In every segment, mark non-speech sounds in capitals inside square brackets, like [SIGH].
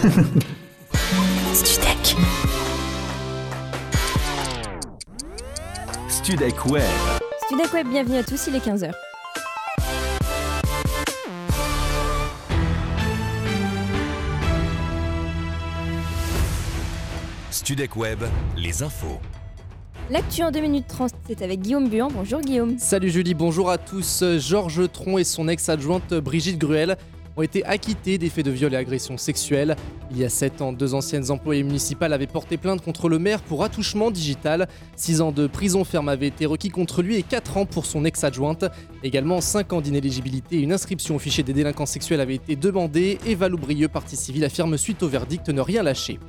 [LAUGHS] Studek. Studek Web. Studek Web, bienvenue à tous, il est 15h. Studek Web, les infos. L'actu en 2 minutes 30, c'est avec Guillaume Buan. Bonjour Guillaume. Salut Julie, bonjour à tous. Georges Tron et son ex-adjointe Brigitte Gruel ont été acquittés des faits de viol et agression sexuelle. Il y a 7 ans, deux anciennes employées municipales avaient porté plainte contre le maire pour attouchement digital. 6 ans de prison ferme avaient été requis contre lui et 4 ans pour son ex-adjointe. Également 5 ans d'inéligibilité et une inscription au fichier des délinquants sexuels avaient été demandés. Eva Loubrieux, partie civile, affirme suite au verdict ne rien lâcher.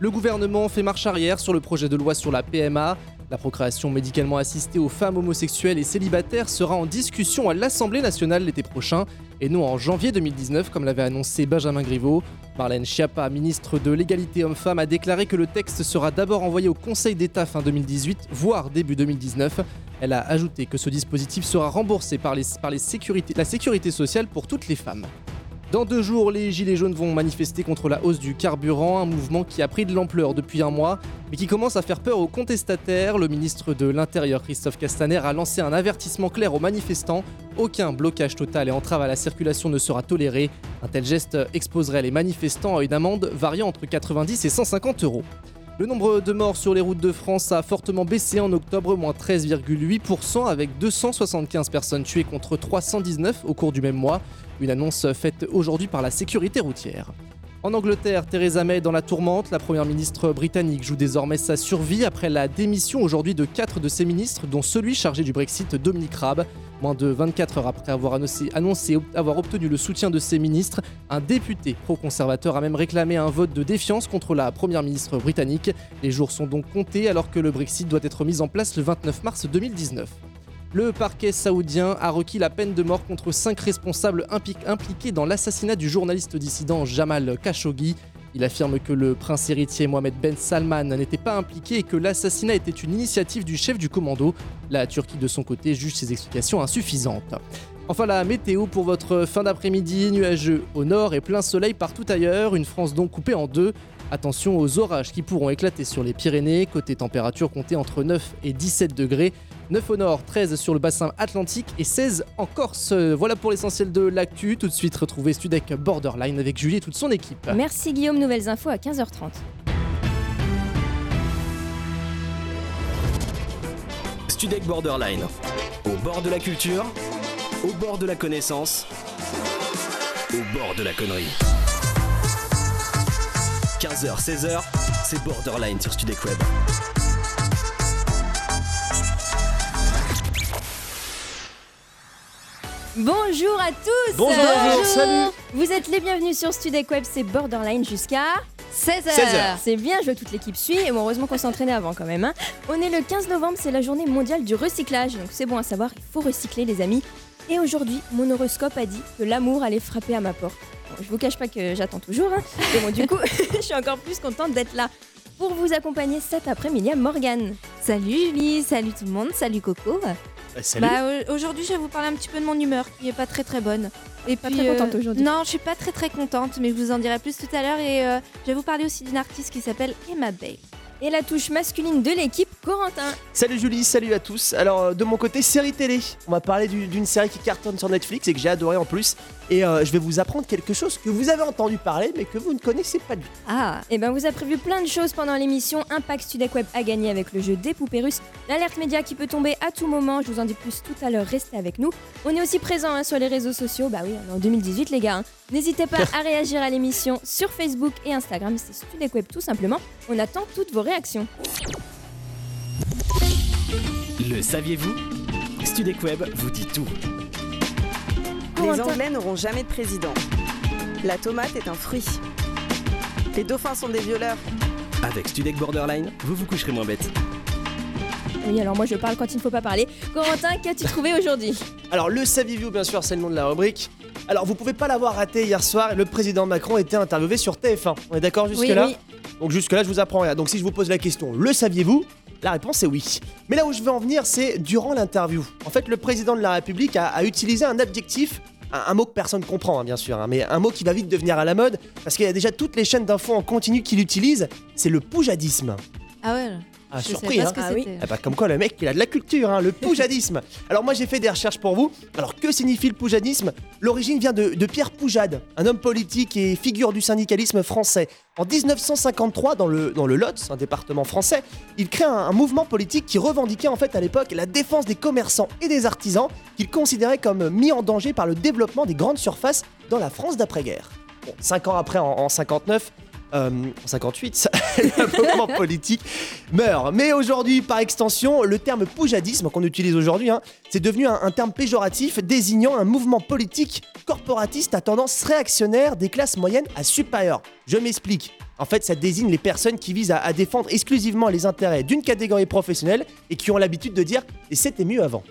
Le gouvernement fait marche arrière sur le projet de loi sur la PMA. La procréation médicalement assistée aux femmes homosexuelles et célibataires sera en discussion à l'Assemblée nationale l'été prochain et non en janvier 2019 comme l'avait annoncé Benjamin Griveaux. Marlène Schiappa, ministre de l'égalité homme-femme, a déclaré que le texte sera d'abord envoyé au Conseil d'État fin 2018, voire début 2019. Elle a ajouté que ce dispositif sera remboursé par, la sécurité sociale pour toutes les femmes. Dans deux jours, les Gilets jaunes vont manifester contre la hausse du carburant, un mouvement qui a pris de l'ampleur depuis un mois, mais qui commence à faire peur aux contestataires. Le ministre de l'Intérieur, Christophe Castaner, a lancé un avertissement clair aux manifestants. Aucun blocage total et entrave à la circulation ne sera toléré. Un tel geste exposerait les manifestants à une amende variant entre 90 et 150 euros. Le nombre de morts sur les routes de France a fortement baissé en octobre, moins 13,8%, avec 275 personnes tuées contre 319 au cours du même mois. Une annonce faite aujourd'hui par la sécurité routière. En Angleterre, Theresa May dans la tourmente. La première ministre britannique joue désormais sa survie après la démission aujourd'hui de quatre de ses ministres, dont celui chargé du Brexit, Dominic Raab. Moins de 24 heures après avoir annoncé avoir obtenu le soutien de ses ministres, un député pro-conservateur a même réclamé un vote de défiance contre la première ministre britannique. Les jours sont donc comptés alors que le Brexit doit être mis en place le 29 mars 2019. Le parquet saoudien a requis la peine de mort contre cinq responsables impliqués dans l'assassinat du journaliste dissident Jamal Khashoggi. Il affirme que le prince héritier Mohamed Ben Salman n'était pas impliqué et que l'assassinat était une initiative du chef du commando. La Turquie, de son côté, juge ces explications insuffisantes. Enfin, la météo pour votre fin d'après-midi, nuageux au nord et plein soleil partout ailleurs, une France donc coupée en deux. Attention aux orages qui pourront éclater sur les Pyrénées, côté température comptée entre 9 et 17 degrés. 9 au nord, 13 sur le bassin atlantique et 16 en Corse. Voilà pour l'essentiel de l'actu. Tout de suite, retrouvez Studek Borderline avec Julie et toute son équipe. Merci Guillaume, nouvelles infos à 15h30. Studek Borderline. Au bord de la culture, au bord de la connaissance, au bord de la connerie. 15h, 16h, c'est Borderline sur Studek Web. Bonjour à tous Bonjour, salut. Vous êtes les bienvenus sur Studek Web, c'est Borderline jusqu'à 16h. 16h. C'est bien joué, toute l'équipe suit et bon, heureusement qu'on s'est entraîné avant quand même. hein. On est le 15 novembre, c'est la journée mondiale du recyclage, donc c'est bon à savoir, il faut recycler les amis. Et aujourd'hui, mon horoscope a dit que l'amour allait frapper à ma porte. Bon, je vous cache pas que j'attends toujours, hein. mais bon, du coup, [LAUGHS] je suis encore plus contente d'être là. Pour vous accompagner cet après-midi à Morgane. Salut Julie, salut tout le monde, salut Coco. Salut. Bah euh, aujourd'hui je vais vous parler un petit peu de mon humeur qui est pas très très bonne. Et Pas puis, très euh, contente aujourd'hui. Non, je suis pas très très contente, mais je vous en dirai plus tout à l'heure et euh, je vais vous parler aussi d'une artiste qui s'appelle Emma Bay. Et la touche masculine de l'équipe, Corentin. Salut Julie, salut à tous. Alors euh, de mon côté, série télé. On va parler du- d'une série qui cartonne sur Netflix et que j'ai adoré en plus. Et euh, je vais vous apprendre quelque chose que vous avez entendu parler mais que vous ne connaissez pas du tout. Ah, et ben vous a prévu plein de choses pendant l'émission. Impact Studek Web a gagné avec le jeu des poupées russes. L'alerte média qui peut tomber à tout moment. Je vous en dis plus tout à l'heure. Restez avec nous. On est aussi présent hein, sur les réseaux sociaux. Bah oui, on est en 2018 les gars. hein. N'hésitez pas à réagir à l'émission sur Facebook et Instagram. C'est Studek Web tout simplement. On attend toutes vos réactions. Le saviez-vous? Studek Web vous dit tout. Les. Anglais n'auront jamais de président. La tomate est un fruit. Les dauphins sont des violeurs. Avec Studek Borderline, vous vous coucherez moins bête. Oui, alors moi je parle quand il ne faut pas parler. Corentin, qu'as-tu trouvé aujourd'hui? [LAUGHS] Alors le saviez-vous bien sûr, c'est le nom de la rubrique. Alors vous pouvez pas l'avoir raté hier soir, le président Macron était interviewé sur TF1. On est d'accord jusque Oui, là oui. Donc jusque là je vous apprends rien. Donc si je vous pose la question, le saviez-vous? La réponse est oui. Mais là où je veux en venir, c'est durant l'interview. En fait, le président de la République a, utilisé un adjectif un, mot que personne comprend, hein, bien sûr, hein, mais un mot qui va vite devenir à la mode, parce qu'il y a déjà toutes les chaînes d'infos en continu qui l'utilisent, c'est le poujadisme. Ah ouais. Ah, je surpris, sais pas hein ce que Ah oui. c'était. Ah bah, comme quoi le mec il a de la culture, hein, le [LAUGHS] poujadisme. Alors moi j'ai fait des recherches pour vous. Alors que signifie le poujadisme? L'origine vient de, de Pierre Poujade, un homme politique et figure du syndicalisme français. En 1953, dans le, dans le Lot, un département français, il crée un, un mouvement politique qui revendiquait en fait à l'époque la défense des commerçants et des artisans qu'il considérait comme mis en danger par le développement des grandes surfaces dans la France d'après-guerre. Bon, cinq ans après, en, en 59, euh, en 58, le mouvement politique meurt. Mais aujourd'hui, par extension, le terme poujadisme qu'on utilise aujourd'hui, hein, c'est devenu un, terme péjoratif désignant un mouvement politique corporatiste à tendance réactionnaire des classes moyennes à supérieures. Je m'explique. En fait, ça désigne les personnes qui visent à, à défendre exclusivement les intérêts d'une catégorie professionnelle et qui ont l'habitude de dire et c'était mieux avant.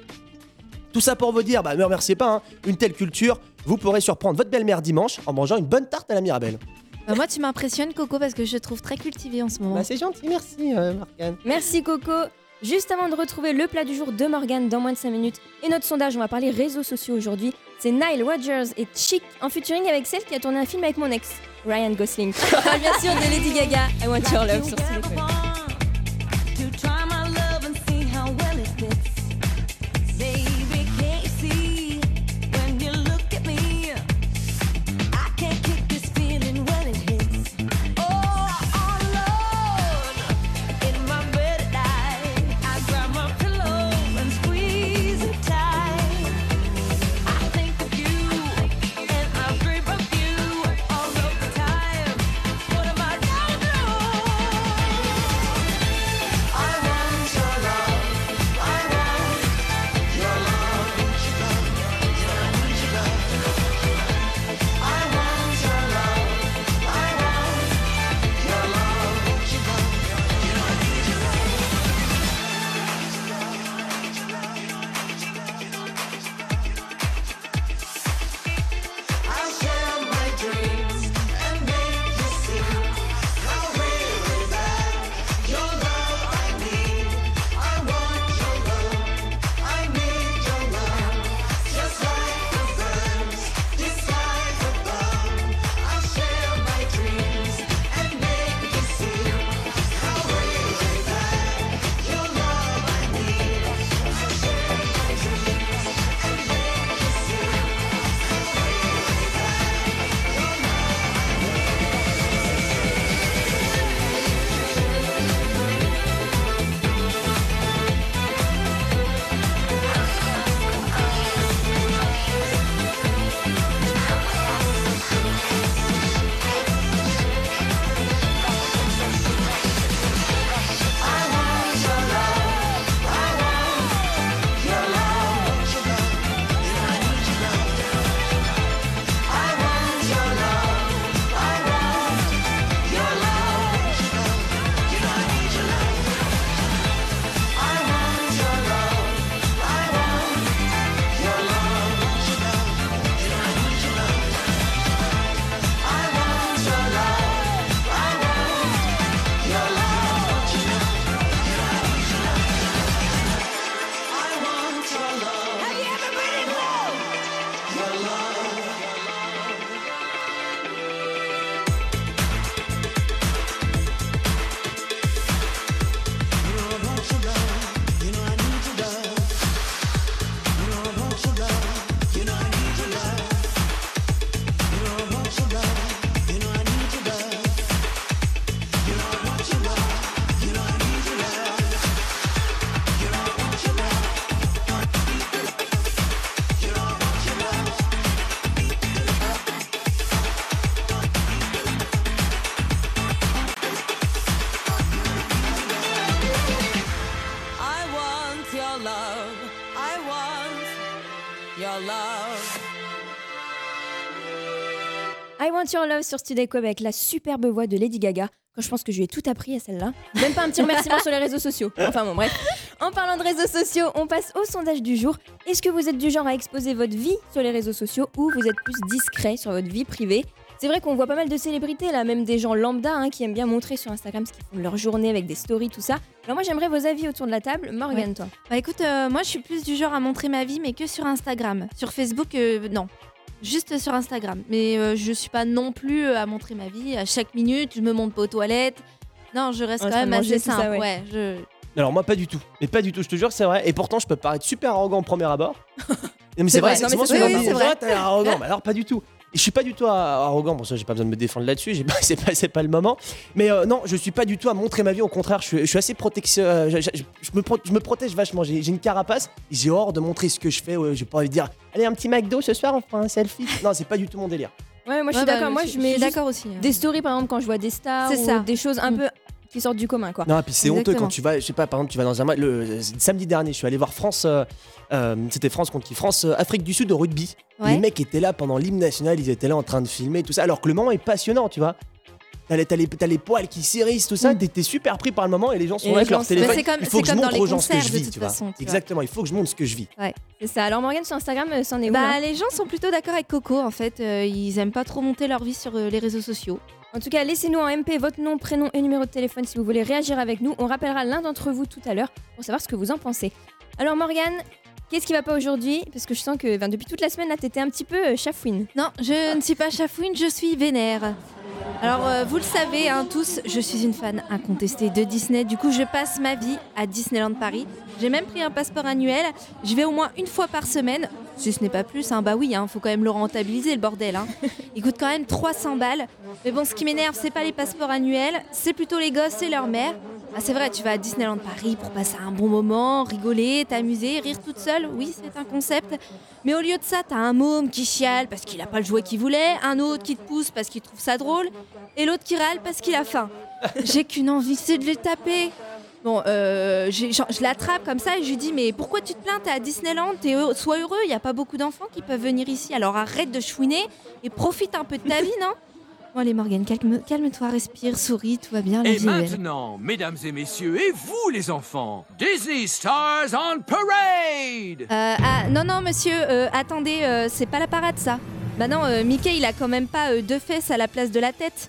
Tout ça pour vous dire, bah ne me remerciez pas, hein, une telle culture, vous pourrez surprendre votre belle-mère dimanche en mangeant une bonne tarte à la Mirabelle. Bah, moi, tu m'impressionnes, Coco, parce que je te trouve très cultivé en ce moment. Bah c'est gentil, merci euh, Morgane. Merci Coco. Juste avant de retrouver le plat du jour de Morgane dans moins de 5 minutes et notre sondage, on va parler réseaux sociaux aujourd'hui. C'est Nile Rodgers et Chic en featuring avec celle qui a tourné un film avec mon ex, Ryan Gosling. [LAUGHS] Bien sûr de Lady Gaga, I Want Your Love sur your love. I want your love. I Want Your Love sur Web avec la superbe voix de Lady Gaga. Quand je pense que je lui ai tout appris à celle-là. Même pas un petit remerciement sur les réseaux sociaux. Enfin bon, bref. En parlant de réseaux sociaux, on passe au sondage du jour. Est-ce que vous êtes du genre à exposer votre vie sur les réseaux sociaux ou vous êtes plus discret sur votre vie privée? C'est vrai qu'on voit pas mal de célébrités là, même des gens lambda hein, qui aiment bien montrer sur Instagram ce qu'ils font de leur journée avec des stories, tout ça. Alors moi j'aimerais vos avis autour de la table. Morgane, toi. Bah écoute, euh, moi je suis plus du genre à montrer ma vie, mais que sur Instagram. Sur Facebook, euh, non. juste sur Instagram. Mais euh, je suis pas non plus euh, à montrer ma vie. À chaque minute, je me montre pas aux toilettes. Non, je reste quand même assez tout ça, simple. ouais. ouais, je... Alors moi pas du tout. Mais pas du tout, je te jure, c'est vrai. Et pourtant, je peux paraître super arrogant au premier abord. [LAUGHS] Non, mais c'est vrai, vrai. C'est vrai, c'est Ouais, t'as l'air arrogant. Mais alors pas du tout. Je suis pas du tout arrogant, bon ça j'ai pas besoin de me défendre là-dessus, j'ai pas- [LAUGHS] c'est pas, c'est pas le moment. Mais euh, non, je suis pas du tout à montrer ma vie, au contraire, je suis, je suis assez protection, euh, je, je- je me, pro- je me protège vachement, j'ai j'ai une carapace, j'ai hors de montrer ce que je fais, ouais, j'ai pas envie de dire, allez un petit McDo ce soir, on fera un selfie. Non, c'est pas du tout mon délire. Ouais, moi je Ouais, suis bah, d'accord. Moi je suis mets d'accord aussi. hein. des stories par exemple quand je vois des stars C'est ou ça. des choses un Mm. peu qui sortent du commun quoi. Non, et puis c'est honteux quand tu vas, je sais pas, par exemple, tu vas dans un match, le, le samedi dernier, je suis allé voir France, euh, euh, c'était France contre qui? France, euh, Afrique du Sud au rugby. Ouais. Les mecs étaient là pendant l'hymne national, ils étaient là en train de filmer, tout ça, alors que le moment est passionnant, tu vois. T'as les, t'as les- t'as les poils qui s'érissent, tout ça, Mm. t'es super pris par le moment et les gens sont Et là les avec leur gens- téléphone. Comme- Il faut c'est que je comme dans montre les aux gens ce que je vis, tu vois. façon, tu vois. Exactement, il faut que je montre ce que je vis. C'est ça. Alors Morgane sur Instagram, c'en est où Bah, les gens sont plutôt d'accord avec Coco en fait. euh, ils aiment pas trop monter leur vie sur euh, les réseaux sociaux. En tout cas, laissez-nous en MP votre nom, prénom et numéro de téléphone si vous voulez réagir avec nous. On rappellera l'un d'entre vous tout à l'heure pour savoir ce que vous en pensez. Alors Morgane, qu'est-ce qui va pas aujourd'hui? Parce que je sens que depuis toute la semaine là, t'étais un petit peu euh, chafouine. Non, je ne suis pas chafouine, je suis vénère. Alors, euh, vous le savez hein, tous, je suis une fan incontestée de Disney. Du coup, je passe ma vie à Disneyland Paris. J'ai même pris un passeport annuel. Je vais au moins une fois par semaine. Si ce n'est pas plus, hein, bah oui, hein, faut quand même le rentabiliser le bordel. Hein. Il coûte quand même 300 balles. Mais bon, ce qui m'énerve, c'est pas les passeports annuels, c'est plutôt les gosses et leur mère. Ah, c'est vrai, tu vas à Disneyland Paris pour passer un bon moment, rigoler, t'amuser, rire toute seule. Oui, c'est un concept. Mais au lieu de ça, t'as un môme qui chiale parce qu'il a pas le jouet qu'il voulait, un autre qui te pousse parce qu'il trouve ça drôle, et l'autre qui râle parce qu'il a faim. J'ai qu'une envie, c'est de les taper. Bon, euh, genre, je l'attrape comme ça et je lui dis Mais pourquoi tu te plains? T'es à Disneyland, t'es heureux- sois heureux, il n'y a pas beaucoup d'enfants qui peuvent venir ici. Alors arrête de chouiner et profite un peu de ta [LAUGHS] vie, non? Bon, allez, Morgane, calme- calme-toi, respire, souris, tout va bien, la Et belle. maintenant, mesdames et messieurs, et vous les enfants, Disney Stars on Parade Euh, ah, non, non, monsieur, euh, attendez, euh, c'est pas la parade, ça. Bah non, euh, Mickey, il a quand même pas euh, deux fesses à la place de la tête.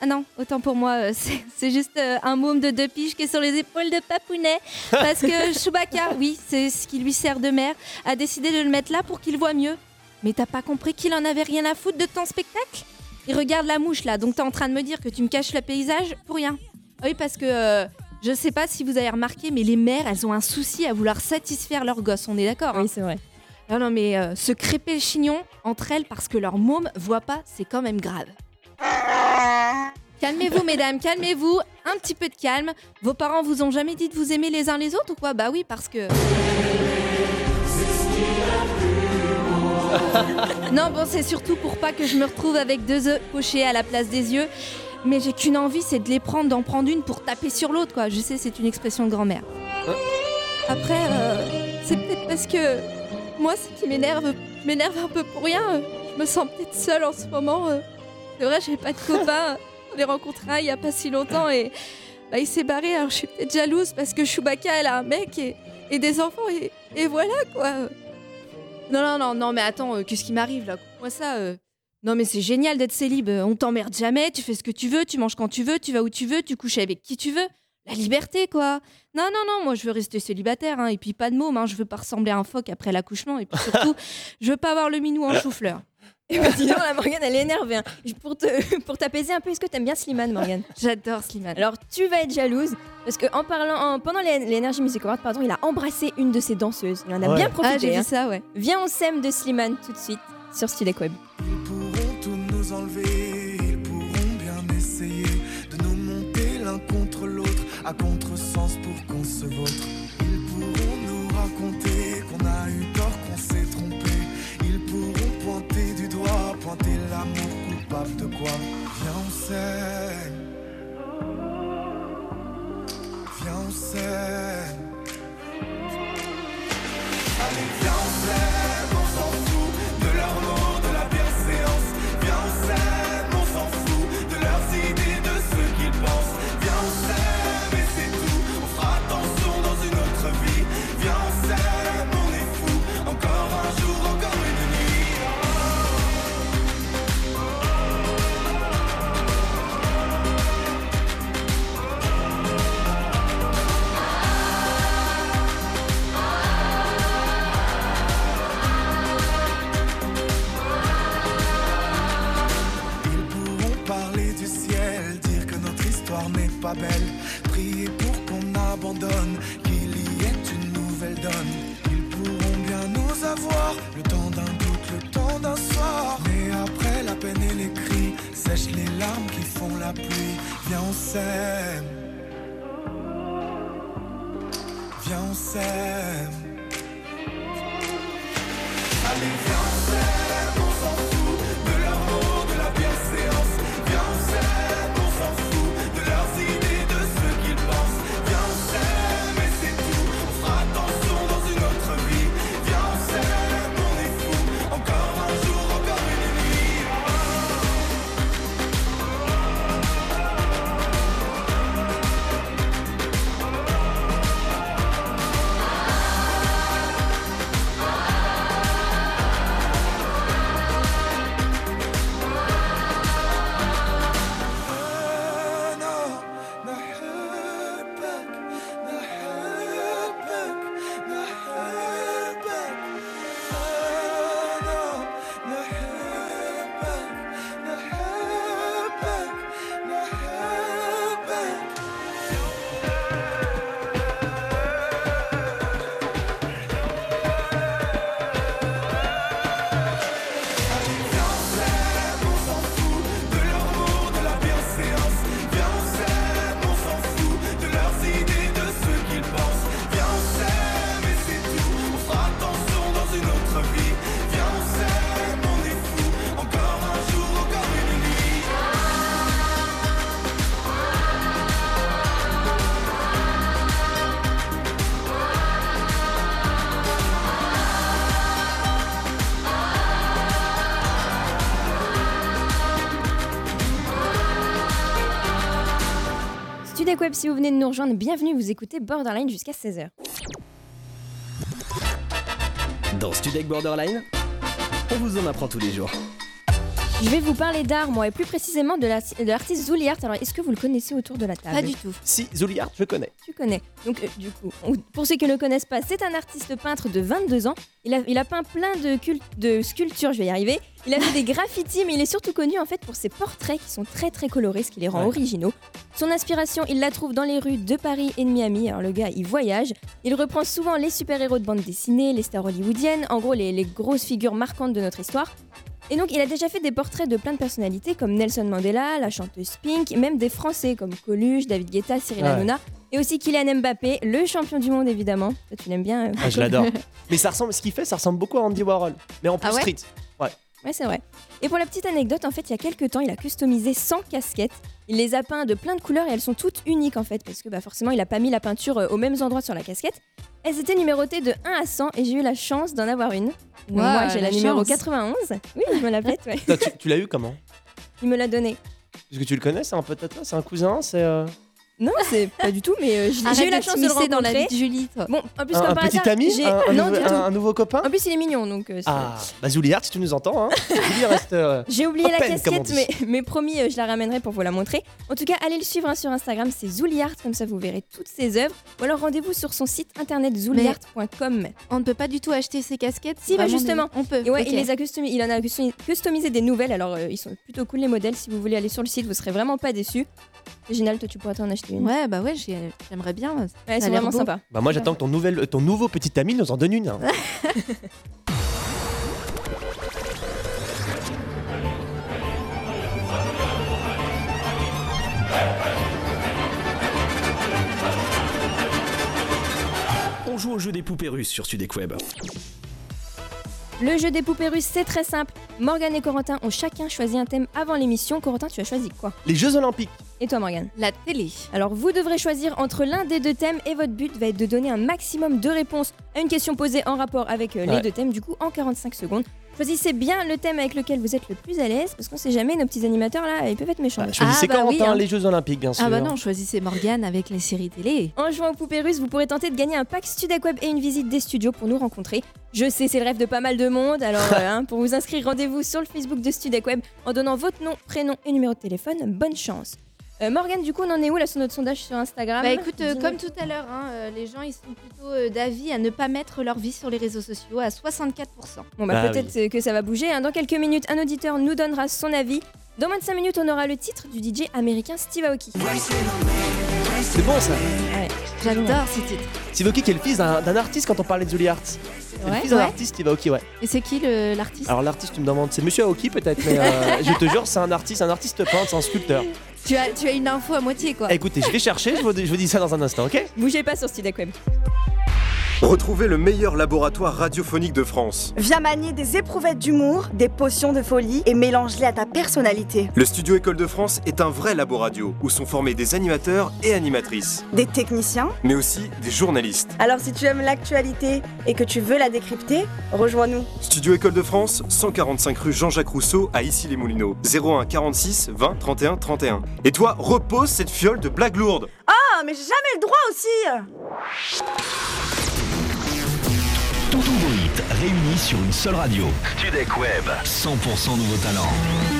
Ah non, autant pour moi, euh, [LAUGHS] c'est juste euh, un môme de deux piges qui est sur les épaules de Papounet. Parce que [LAUGHS] Chewbacca, oui, c'est ce qui lui sert de mère, a décidé de le mettre là pour qu'il voit mieux. Mais t'as pas compris qu'il en avait rien à foutre de ton spectacle? Il regarde la mouche là, donc t'es en train de me dire que tu me caches le paysage pour rien. Ah Oui, parce que euh, je sais pas si vous avez remarqué, mais les mères, elles ont un souci à vouloir satisfaire leurs gosses, on est d'accord hein? Oui, c'est vrai. non, non, mais euh, se crêper le chignon entre elles parce que leur môme voit pas, c'est quand même grave. Calmez-vous, mesdames, calmez-vous. Un petit peu de calme. Vos parents vous ont jamais dit de vous aimer les uns les autres ou quoi? Bah oui, parce que. [LAUGHS] non, bon, c'est surtout pour pas que je me retrouve avec deux œufs pochés à la place des yeux. Mais j'ai qu'une envie, c'est de les prendre, d'en prendre une pour taper sur l'autre, quoi. Je sais, c'est une expression de grand-mère. Après, euh, c'est peut-être parce que moi, ce qui m'énerve, m'énerve un peu pour rien. euh, Je me sens peut-être seule en ce moment. euh. C'est vrai, j'ai pas de copain. On les rencontré un il y a pas si longtemps et bah, il s'est barré. Alors je suis peut-être jalouse parce que Chewbacca, elle a un mec et, et des enfants et, et voilà quoi. Non, non, non, non, mais attends, euh, qu'est-ce qui m'arrive là? Moi ça. euh, Non, mais c'est génial d'être célib. On t'emmerde jamais, tu fais ce que tu veux, tu manges quand tu veux, tu vas où tu veux, tu couches avec qui tu veux. La liberté, quoi. Non, non, non, moi je veux rester célibataire, hein, et puis pas de môme, hein, je veux pas ressembler à un phoque après l'accouchement, et puis surtout, [LAUGHS] je veux pas avoir le minou en chou-fleur. [LAUGHS] Et bah, dis donc, la Morgane, elle est énervée. hein. Pour te- [LAUGHS] pour t'apaiser un peu, est-ce que t'aimes bien Slimane, Morgane? J'adore Slimane. Alors, tu vas être jalouse parce que en parlant, en- pendant les- l'Energy Music Award, pardon, il a embrassé une de ses danseuses. Il en a Ouais. bien Ah, profité. j'ai hein. vu ça, ouais. Viens, on s'aime de Slimane tout de suite sur Studek Web. Ils pourront tout nous enlever, ils pourront bien essayer de nous monter l'un contre l'autre, à contresens pour qu'on se vautre. Pointer l'amour coupable de quoi Viens, on s'aime. Viens, on s'aime. Allez, Priez pour qu'on abandonne, qu'il y ait une nouvelle donne. Ils pourront bien nous avoir, le temps d'un doute, le temps d'un soir. Mais après la peine et les cris, sèche les larmes qui font la pluie. Viens, on s'aime. Viens, on s'aime. Studek Web, si vous venez de nous rejoindre, bienvenue, vous écoutez Borderline jusqu'à 16h. Dans Studek Borderline, on vous en apprend tous les jours. Je vais vous parler d'art, moi, et plus précisément de la- de l'artiste Zouliart. Alors, est-ce que vous le connaissez autour de la table? Pas du tout. Si, Zouliard, je connais. Tu connais. Donc, euh, du coup, on- pour ceux qui ne le connaissent pas, c'est un artiste peintre de 22 ans. Il a, il a peint plein de, de sculptures, je vais y arriver. Il a fait des graffitis, mais il est surtout connu en fait pour ses portraits qui sont très très colorés, ce qui les rend Ouais. originaux. Son inspiration, il la trouve dans les rues de Paris et de Miami. Alors, le gars, il voyage. Il reprend souvent les super-héros de bande dessinée, les stars hollywoodiennes, en gros, les, les grosses figures marquantes de notre histoire. Et donc, il a déjà fait des portraits de plein de personnalités comme Nelson Mandela, la chanteuse Pink, même des Français comme Coluche, David Guetta, Cyril Ouais. Hanouna, et aussi Kylian Mbappé, le champion du monde évidemment. Toi, tu l'aimes bien euh, Ah, je l'adore. [LAUGHS] Mais ça ressemble, ce qu'il fait, ça ressemble beaucoup à Andy Warhol. Mais en plus Ah ouais street. Ouais. Ouais, c'est vrai. Et pour la petite anecdote, en fait, il y a quelques temps, il a customisé 100 casquettes. Il les a peints de plein de couleurs et elles sont toutes uniques en fait, parce que bah, forcément, il a pas mis la peinture euh, aux mêmes endroits sur la casquette. Elles étaient numérotées de 1 à 100 et j'ai eu la chance d'en avoir une. Moi, j'ai la, la numéro chance. 91. Oui, je me la pète, ouais. Tu tu l'as eu comment? Il me l'a donné. Parce que tu le connais, c'est un pote à toi, c'est un cousin, c'est. euh, Non, c'est pas du tout, mais euh, j'ai eu la de chance de le t'immiscer dans la rencontrer. vie de Julie, toi. Bon, en plus, un, comme un par petit hasard, ami j'ai- un, un non, nouveau, du tout. un- un nouveau copain? En plus, il est mignon, donc. euh, c'est- Ah, bah Zouliard, si tu nous entends, hein. [LAUGHS] Julie reste. euh, J'ai oublié la Open, comme on casquette, dit. mais, mais promis, euh, je la ramènerai pour vous la montrer. En tout cas, allez le suivre hein, sur Instagram, c'est Zouliart, comme ça vous verrez toutes ses œuvres. Ou alors rendez-vous sur son site internet zouliart.com. On ne peut pas du tout acheter ces casquettes Si, bah, Vraiment, justement. On peut. Et ouais, ok. il, les a customi- il en a customi- customisé des nouvelles, alors euh, ils sont plutôt cool les modèles. Si vous voulez aller sur le site, vous serez vraiment pas déçus. Génial, toi tu pourras t'en acheter une. Ouais, bah ouais, j'ai- j'aimerais bien. Ouais, ça a c'est l'air vraiment beau. sympa. Bah, moi, j'attends que ton, nouvel, ton nouveau petit ami nous en donne une. hein. [LAUGHS] On joue au jeu des poupées russes sur Sudek-Web. Le jeu des poupées russes, c'est très simple. Morgane et Corentin ont chacun choisi un thème avant l'émission. Corentin, tu as choisi quoi? Les Jeux Olympiques. Et toi, Morgane? La télé. Alors vous devrez choisir entre l'un des deux thèmes et votre but va être de donner un maximum de réponses à une question posée en rapport avec euh, les Ouais. deux thèmes, du coup en 45 secondes. Choisissez bien le thème avec lequel vous êtes le plus à l'aise, parce qu'on sait jamais, nos petits animateurs là, ils peuvent être méchants. Bah, choisissez bah oui, Corentin, hein. les Jeux Olympiques, bien sûr. Ah bah non, choisissez Morgane avec les séries télé. En jouant aux poupées russes, vous pourrez tenter de gagner un pack Studec Web et une visite des studios pour nous rencontrer. Je sais, c'est le rêve de pas mal de monde, alors [LAUGHS] euh, hein, pour vous inscrire, rendez-vous sur le Facebook de Studec Web en donnant votre nom, prénom et numéro de téléphone. Bonne chance. Euh, Morgane, du coup, on en est où là sur notre sondage sur Instagram? Bah écoute, euh, comme tout à l'heure, hein, euh, les gens ils sont plutôt euh, d'avis à ne pas mettre leur vie sur les réseaux sociaux à 64%. Bon bah, Bah peut-être que ça va bouger. hein. Dans quelques minutes, un auditeur nous donnera son avis. Dans moins de 5 minutes, on aura le titre du DJ américain Steve Aoki. C'est bon ça. Ouais. J'adore ce titre. Steve Aoki qui est le fils d'un d'un artiste quand on parlait de Julie Arts. C'est le Ouais, fils d'un ouais. artiste, Steve Aoki, ouais. Et c'est qui le- l'artiste? Alors l'artiste, tu me demandes, c'est Monsieur Aoki peut-être, mais euh, [LAUGHS] je te jure, c'est un artiste, un artiste peintre, c'est un sculpteur. tu as, tu as une info à moitié quoi. Écoutez, je vais chercher, je vous, je vous dis ça dans un instant, ok? Bougez pas sur Web. Retrouvez le meilleur laboratoire radiophonique de France. Viens manier des éprouvettes d'humour, des potions de folie et mélange-les à ta personnalité. Le studio École de France est un vrai labo radio où sont formés des animateurs et animatrices, Des techniciens mais aussi des journalistes. Alors si tu aimes l'actualité et que tu veux la décrypter, rejoins-nous. Studio École de France, 145 rue Jean-Jacques Rousseau à Issy-les-Moulineaux. 01 46 20 31 31. Et toi, repose cette fiole de blagues lourdes. Ah, mais j'ai jamais le droit aussi Tous vos hits réunis sur une seule radio. Studek Web, 100% nouveaux talents.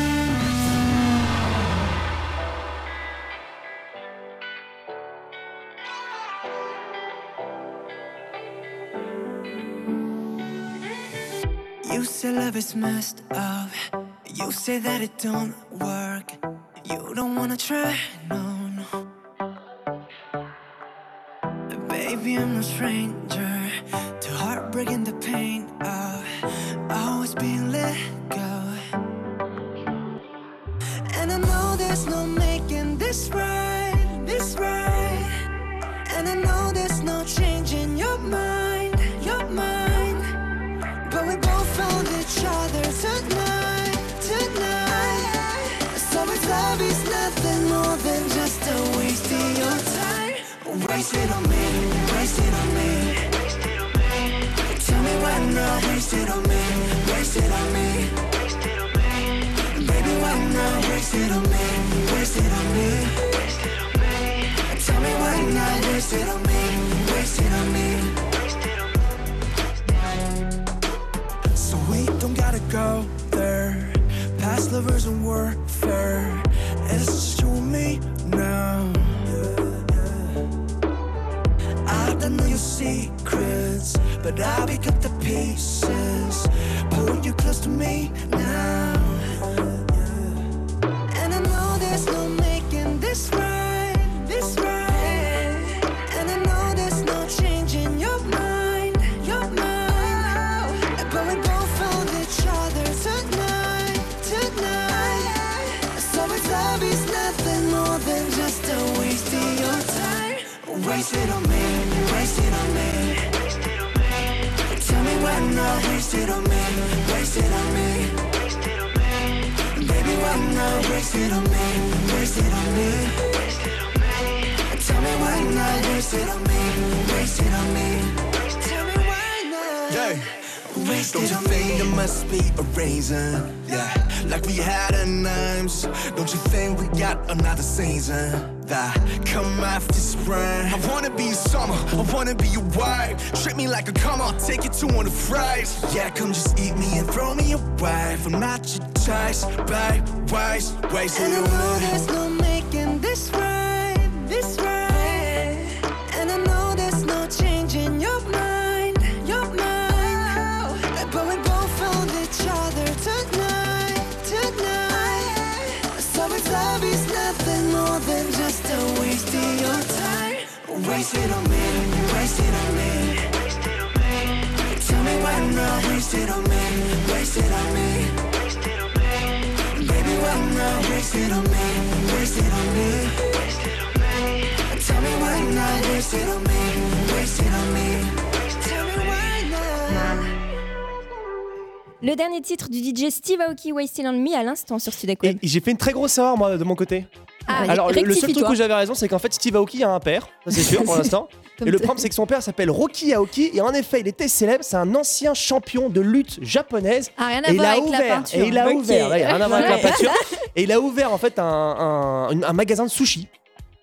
Say love is messed up. You say that it don't work. You don't wanna try, no, no. Baby, I'm no stranger to heartbreak and the pain of always being let go. And I know there's no making this right, this right. And I know there's no changing your mind, Waste it on me, waste it on me. Tell me why not waste it on me, waste it on me. Baby, why not waste it on me, waste it on me. Tell me why not waste it on me, waste it on me. So we don't gotta go there. Past lovers and warfare. It's just you and me now. I know your secrets, but I'll pick up the pieces. Pull you close to me now. Got another season? That come after spring. I wanna be summer, I wanna be your wife. Treat me like a come I'll take you to one of the fries. Yeah, come just eat me and throw me away. I'm not your choice, babe. Waste, waste And it know away. no making this right, not waste it on me, waste it on me. Baby, why not waste it on me? Waste it on me. Tell me why not waste it on me? Waste it on me. Tell me why not. Le dernier titre du DJ Steve Aoki Wasted on Me à l'instant sur Studek Web. Et j'ai fait une très grosse erreur, moi, de mon côté. Ah, Alors, le- le seul truc où j'avais raison, c'est qu'en fait, Steve Aoki a un père, ça c'est sûr pour [LAUGHS] l'instant. Et le problème, c'est que son père s'appelle Rocky Aoki, et en effet, il était célèbre, c'est un ancien champion de lutte japonaise. Ah, rien à et il voir a avec la ouvert, peinture. et il a ouvert, ouais, rien à voir avec la peinture. [LAUGHS] Et il a ouvert en fait un, un- une- un magasin de sushi.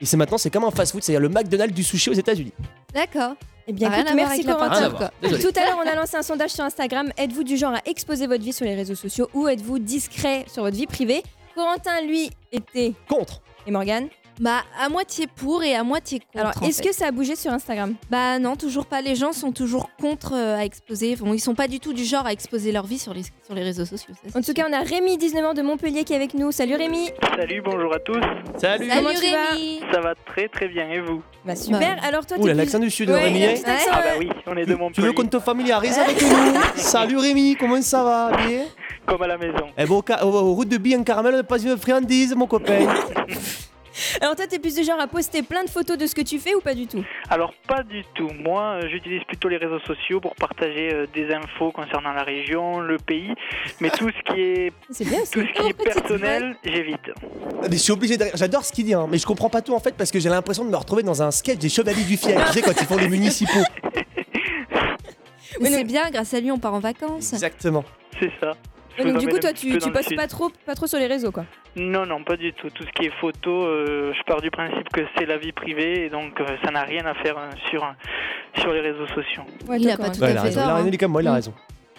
Et c'est maintenant, c'est comme un fast-food, c'est-à-dire le McDonald's du sushi aux États-Unis. D'accord. Eh bien, Rien écoute, à merci Corentin. À. Tout à l'heure, on a lancé un sondage sur Instagram. Êtes-vous du genre à exposer votre vie sur les réseaux sociaux ou êtes-vous discret sur votre vie privée? Corentin, lui, était Contre. Et Morgane? Bah, à moitié pour et à moitié contre. Alors, en est-ce fait. que ça a bougé sur Instagram? Bah non, toujours pas. Les gens sont toujours contre euh, à exposer. Bon, ils sont pas du tout du genre à exposer leur vie sur les, sur les réseaux sociaux. ça, En tout cas, on a Rémi, 19 ans de Montpellier, qui est avec nous. Salut Rémi Salut, bonjour à tous. Salut. Comment tu vas Ça va très très bien et vous? Bah super, alors toi Ouh, t'es l'accent plus- du sud, Ouais, Rémi, hein accent, Ah bah ouais. oui, on est de Tu Montpellier. veux qu'on te familiarise avec nous? [LAUGHS] Salut Rémi, comment ça va? Bien? Comme à la maison. Eh bon, au, ca- au- au route de billes en caramel, on n'a pas une friandise, mon copain. [LAUGHS] Alors toi t'es plus du genre à poster plein de photos de ce que tu fais ou pas du tout? Alors pas du tout. Moi, euh, j'utilise plutôt les réseaux sociaux pour partager euh, des infos concernant la région, le pays, mais tout ce qui est [LAUGHS] C'est bien tout ce qui est personnel, j'évite. Ah, Mais je suis obligé. J'adore ce qu'il dit, hein, mais je comprends pas tout en fait parce que j'ai l'impression de me retrouver dans un sketch des Chevaliers du Fiel. tu sais, quand ils font les municipaux. [LAUGHS] Mais c'est bien, grâce à lui, on part en vacances. Exactement. C'est ça. Ouais, Donc du coup toi tu, tu postes pas trop, pas trop sur les réseaux quoi Non, non, pas du tout. Tout ce qui est photo, euh, je pars du principe que c'est la vie privée et donc euh, ça n'a rien à faire euh, sur, euh, sur les réseaux sociaux. Ouais, Il a pas tout à fait raison, tort. il a raison, hein. il est comme moi, il a Mm. raison.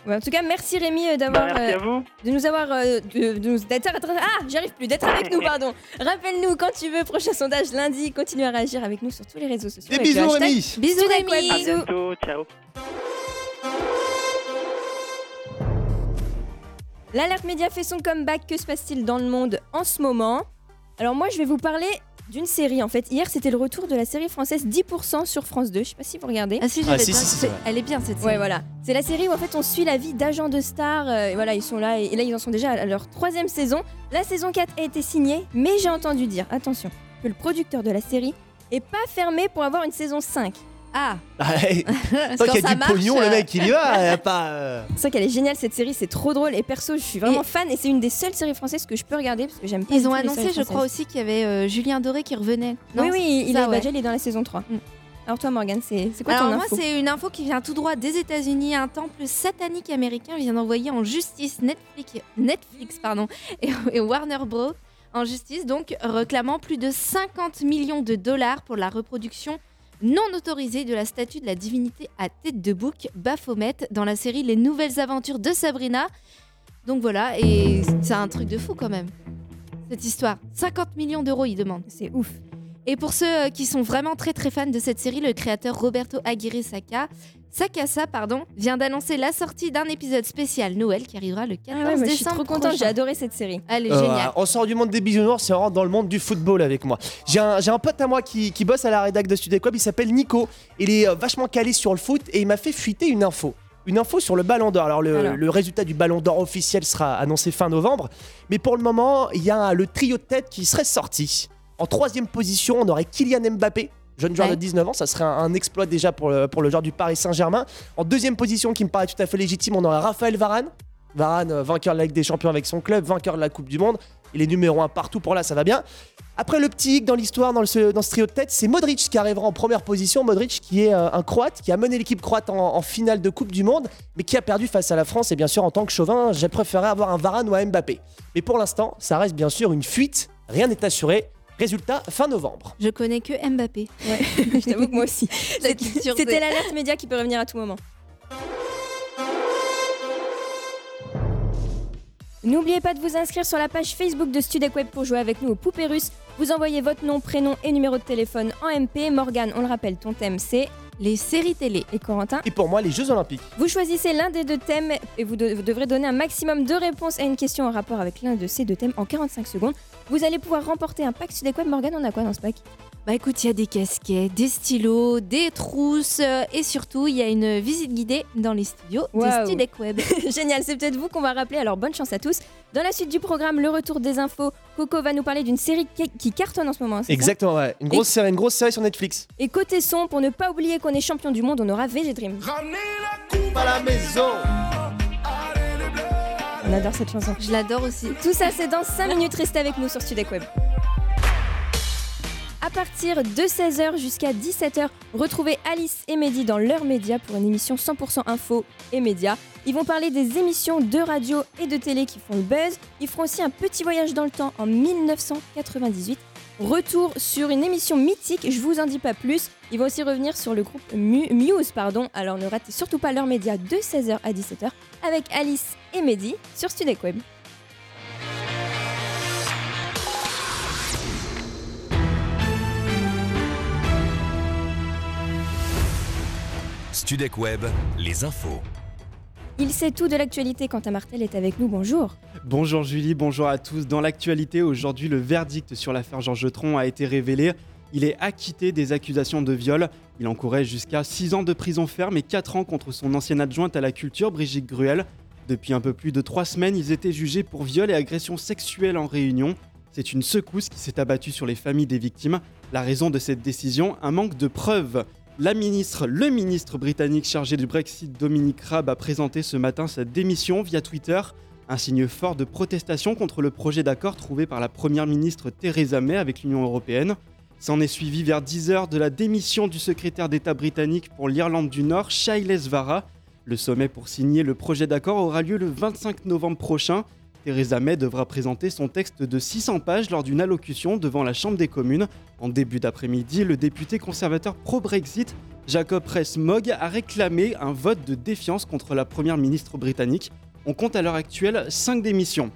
Ouais, en tout cas, merci Rémi d'avoir, Bah, merci euh, à vous. de nous avoir, euh, de, de nous d'être, ah, j'arrive plus, d'être avec nous, [LAUGHS] pardon. Rappelle-nous quand tu veux, prochain sondage lundi. Continue à réagir avec nous sur tous les réseaux sociaux. Des avec le bisous, hashtag Rémi. Bisous. Rémi. À Bisous. bientôt, ciao. L'alerte média fait son comeback. Que se passe-t-il dans le monde en ce moment? Alors moi, je vais vous parler d'une série. En fait, hier, c'était le retour de la série française 10% sur France 2. Je sais pas si vous regardez. Ah si, Ah, j'avais si, bien- si. Elle est bien cette série. Ouais, voilà. C'est la série où en fait on suit la vie d'agents de stars. euh, et voilà, ils sont là et, et là ils en sont déjà à leur troisième saison. La saison 4 a été signée, mais j'ai entendu dire, attention, que le producteur de la série est pas fermé pour avoir une saison 5. Ah, hey, Tant qu'il y a ça du marche, pognon, le euh, mec, il y va. [LAUGHS] il y a pas. euh, C'est vrai qu'elle est géniale cette série, c'est trop drôle et perso je suis vraiment Et- fan et c'est une des seules séries françaises que je peux regarder parce que j'aime pas Ils ont annoncé, je crois aussi qu'il y avait euh, Julien Doré qui revenait. Non, oui, oui, il, ça, est, ouais. déjà, il est dans la saison 3. Mm. Alors toi Morgane, c'est quoi Alors ton moi, info c'est une info qui vient tout droit des États-Unis. Un temple satanique américain vient d'envoyer en justice Netflix, Netflix pardon, et, et Warner Bros. en justice, donc réclamant plus de 50 millions de dollars pour la reproduction non autorisée de la statue de la divinité à tête de bouc Baphomet dans la série Les Nouvelles Aventures de Sabrina. Donc voilà, et c'est un truc de fou quand même, cette histoire. 50 millions d'euros, il demande. C'est ouf. Et pour ceux euh, qui sont vraiment très très fans de cette série, le créateur Roberto Aguirre Sacca, Sacasa pardon, vient d'annoncer la sortie d'un épisode spécial Noël qui arrivera le 14 Ah ouais, moi, je suis décembre trop contente, j'ai adoré cette série. Elle est Euh, géniale. on sort du monde des bisounours et on rentre dans le monde du football avec moi. J'ai un, j'ai un pote à moi qui, qui bosse à la rédac de Web, il s'appelle Nico. Il est euh, vachement calé sur le foot et il m'a fait fuiter une info. Une info sur le Ballon d'Or. Alors le, Alors. le résultat du Ballon d'Or officiel sera annoncé fin novembre. Mais pour le moment, il y a le trio de tête qui serait sorti. En troisième position, on aurait Kylian Mbappé. Jeune joueur Ouais. de 19 ans, ça serait un, un exploit déjà pour le, pour le joueur du Paris Saint-Germain. En deuxième position, qui me paraît tout à fait légitime, on aurait Raphaël Varane. Varane, euh, vainqueur de la Ligue des Champions avec son club, vainqueur de la Coupe du Monde. Il est numéro 1 partout pour là, ça va bien. Après, le petit hic dans l'histoire, dans, ce- dans ce trio de tête, c'est Modric qui arrivera en première position. Modric qui est euh, un Croate, qui a mené l'équipe croate en, en finale de Coupe du Monde, mais qui a perdu face à la France. Et bien sûr, en tant que chauvin, j'ai préféré avoir un Varane ou un Mbappé. Mais pour l'instant, ça reste bien sûr une fuite. Rien n'est assuré. Résultat, fin novembre. Je connais que Mbappé. [LAUGHS] Je t'avoue que moi aussi. [LAUGHS] C'était l'alerte média qui peut revenir à tout moment. N'oubliez pas de vous inscrire sur la page Facebook de Studek Web pour jouer avec nous aux poupées russes. Vous envoyez votre nom, prénom et numéro de téléphone en MP. Morgane, on le rappelle, ton thème c'est les séries télé. Et Corentin Et pour moi, les Jeux Olympiques. Vous choisissez l'un des deux thèmes et vous, de- vous devrez donner un maximum de réponses à une question en rapport avec l'un de ces deux thèmes en 45 secondes. Vous allez pouvoir remporter un pack Web. Morgane, on a quoi dans ce pack? Bah écoute, il y a des casquettes, des stylos, des trousses euh, et surtout il y a une visite guidée dans les studios de Studek Web. [LAUGHS] Génial, c'est peut-être vous qu'on va rappeler, alors bonne chance à tous. Dans la suite du programme, le retour des infos, Coco va nous parler d'une série qui, qui cartonne en ce moment. c'est ça Exactement, ouais. Une grosse, Et- série, une grosse série sur Netflix. Et côté son, pour ne pas oublier qu'on est champion du monde, on aura VG Dream. À la maison. On adore cette chanson. Je l'adore aussi. Tout ça, c'est dans 5 minutes. Restez avec nous sur Studek Web. À partir de 16h jusqu'à 17h, retrouvez Alice et Mehdi dans leur média pour une émission 100% info et médias. Ils vont parler des émissions de radio et de télé qui font le buzz. Ils feront aussi un petit voyage dans le temps en 1998. Retour sur une émission mythique, je vous en dis pas plus. Ils vont aussi revenir sur le groupe Mu- Muse, pardon. Alors ne ratez surtout pas leur média de 16h à 17h avec Alice et Mehdi sur Studek Web. Studec Web, les infos. Il sait tout de l'actualité quand Martel est avec nous. Bonjour. Bonjour Julie, bonjour à tous. Dans l'actualité, aujourd'hui, le verdict sur l'affaire Georges Tron a été révélé. Il est acquitté des accusations de viol. Il encourait jusqu'à 6 ans de prison ferme et 4 ans contre son ancienne adjointe à la culture, Brigitte Gruel. Depuis un peu plus de 3 semaines, ils étaient jugés pour viol et agression sexuelle en réunion. C'est une secousse qui s'est abattue sur les familles des victimes. La raison de cette décision, un manque de preuves. La ministre, le ministre britannique chargé du Brexit, Dominic Raab, a présenté ce matin sa démission via Twitter, un signe fort de protestation contre le projet d'accord trouvé par la première ministre Theresa May avec l'Union européenne. S'en est suivi vers 10 heures de la démission du secrétaire d'État britannique pour l'Irlande du Nord, Shailes Vara. Le sommet pour signer le projet d'accord aura lieu le 25 novembre prochain. Theresa May devra présenter son texte de 600 pages lors d'une allocution devant la Chambre des communes. En début d'après-midi, le député conservateur pro-Brexit, Jacob Rees-Mogg, a réclamé un vote de défiance contre la première ministre britannique. On compte à l'heure actuelle 5 démissions.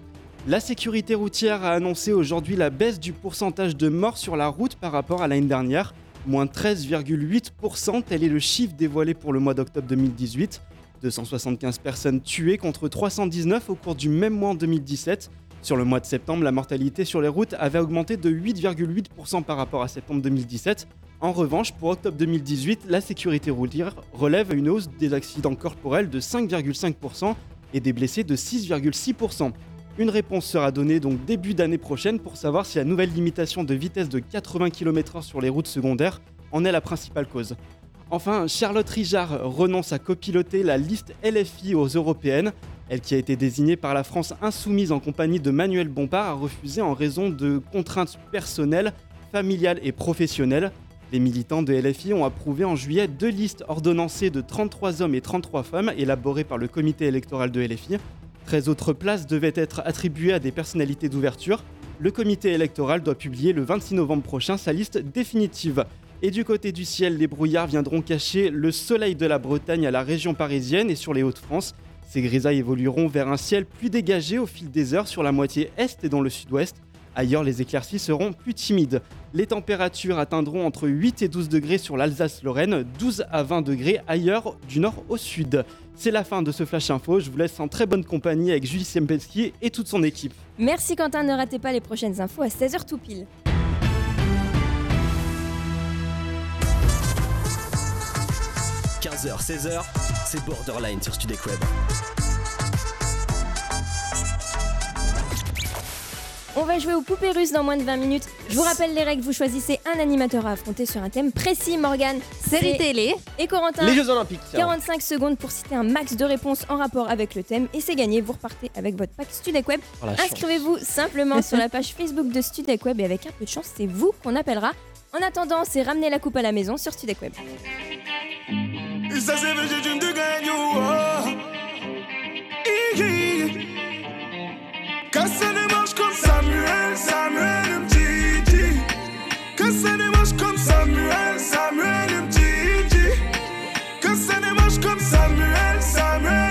La sécurité routière a annoncé aujourd'hui la baisse du pourcentage de morts sur la route par rapport à l'année dernière, moins 13,8%, tel est le chiffre dévoilé pour le mois d'octobre 2018. 275 personnes tuées contre 319 au cours du même mois en 2017. Sur le mois de septembre, la mortalité sur les routes avait augmenté de 8,8% par rapport à septembre 2017. En revanche, pour octobre 2018, la sécurité routière relève une hausse des accidents corporels de 5,5% et des blessés de 6,6%. Une réponse sera donnée donc début d'année prochaine pour savoir si la nouvelle limitation de vitesse de 80 km/h sur les routes secondaires en est la principale cause. Enfin, Charlotte Rijard renonce à copiloter la liste LFI aux européennes. Elle qui a été désignée par la France insoumise en compagnie de Manuel Bompard a refusé en raison de contraintes personnelles, familiales et professionnelles. Les militants de LFI ont approuvé en juillet deux listes ordonnancées de 33 hommes et 33 femmes élaborées par le comité électoral de LFI. 13 autres places devaient être attribuées à des personnalités d'ouverture. Le comité électoral doit publier le 26 novembre prochain sa liste définitive. Et du côté du ciel, les brouillards viendront cacher le soleil de la Bretagne à la région parisienne et sur les Hauts-de-France. Ces grisailles évolueront vers un ciel plus dégagé au fil des heures sur la moitié est et dans le sud-ouest. Ailleurs, les éclaircies seront plus timides. Les températures atteindront entre 8 et 12 degrés sur l'Alsace-Lorraine, 12 à 20 degrés ailleurs du nord au sud. C'est la fin de ce Flash Info. Je vous laisse en très bonne compagnie avec Julie Sempelski et toute son équipe. Merci Quentin, ne ratez pas les prochaines infos à 16h tout pile. 15h, 16h, c'est Borderline sur Studek Web. On va jouer aux poupées russes dans moins de 20 minutes. Je vous rappelle les règles, vous choisissez un animateur à affronter sur un thème précis, Morgane. Série télé. Et Corentin. Les Jeux Olympiques. 45 secondes pour citer un max de réponses en rapport avec le thème et c'est gagné. Vous repartez avec votre pack Studek Web. Oh. Inscrivez-vous simplement sur la page Facebook de Studek Web et avec un peu de chance, c'est vous qu'on appellera. En attendant, c'est ramener la coupe à la maison sur Studek Web. It's as if it's just again you are. Casser les manches comme Samuel, Samuel MTG. Casser les manches comme Samuel, Samuel MTG. Casser les manches comme Samuel, Samuel.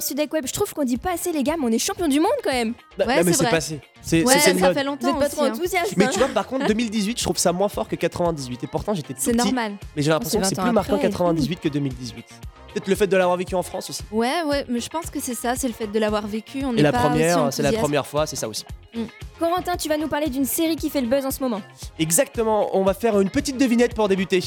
Sur Sudek Web. Je trouve qu'on dit pas assez, les gars, mais on est champion du monde quand même. Bah, non, mais c'est passé. C'est Ouais, ça mode. fait Vous longtemps êtes pas aussi, trop hein. enthousiaste. Mais hein. tu vois, par contre, 2018, je trouve ça moins fort que 98. Et pourtant, j'étais tout C'est normal. Mais j'ai l'impression Oh, que c'est c'est 20 plus marquant après. 98 que 2018. Peut-être le fait de l'avoir vécu en France aussi. Ouais, ouais, mais je pense que c'est ça, c'est le fait de l'avoir vécu. On Et n'est la pas première, c'est la première fois, c'est ça aussi. Corentin, tu vas nous parler d'une série qui fait le buzz en ce moment. Exactement, on va faire une petite devinette pour débuter.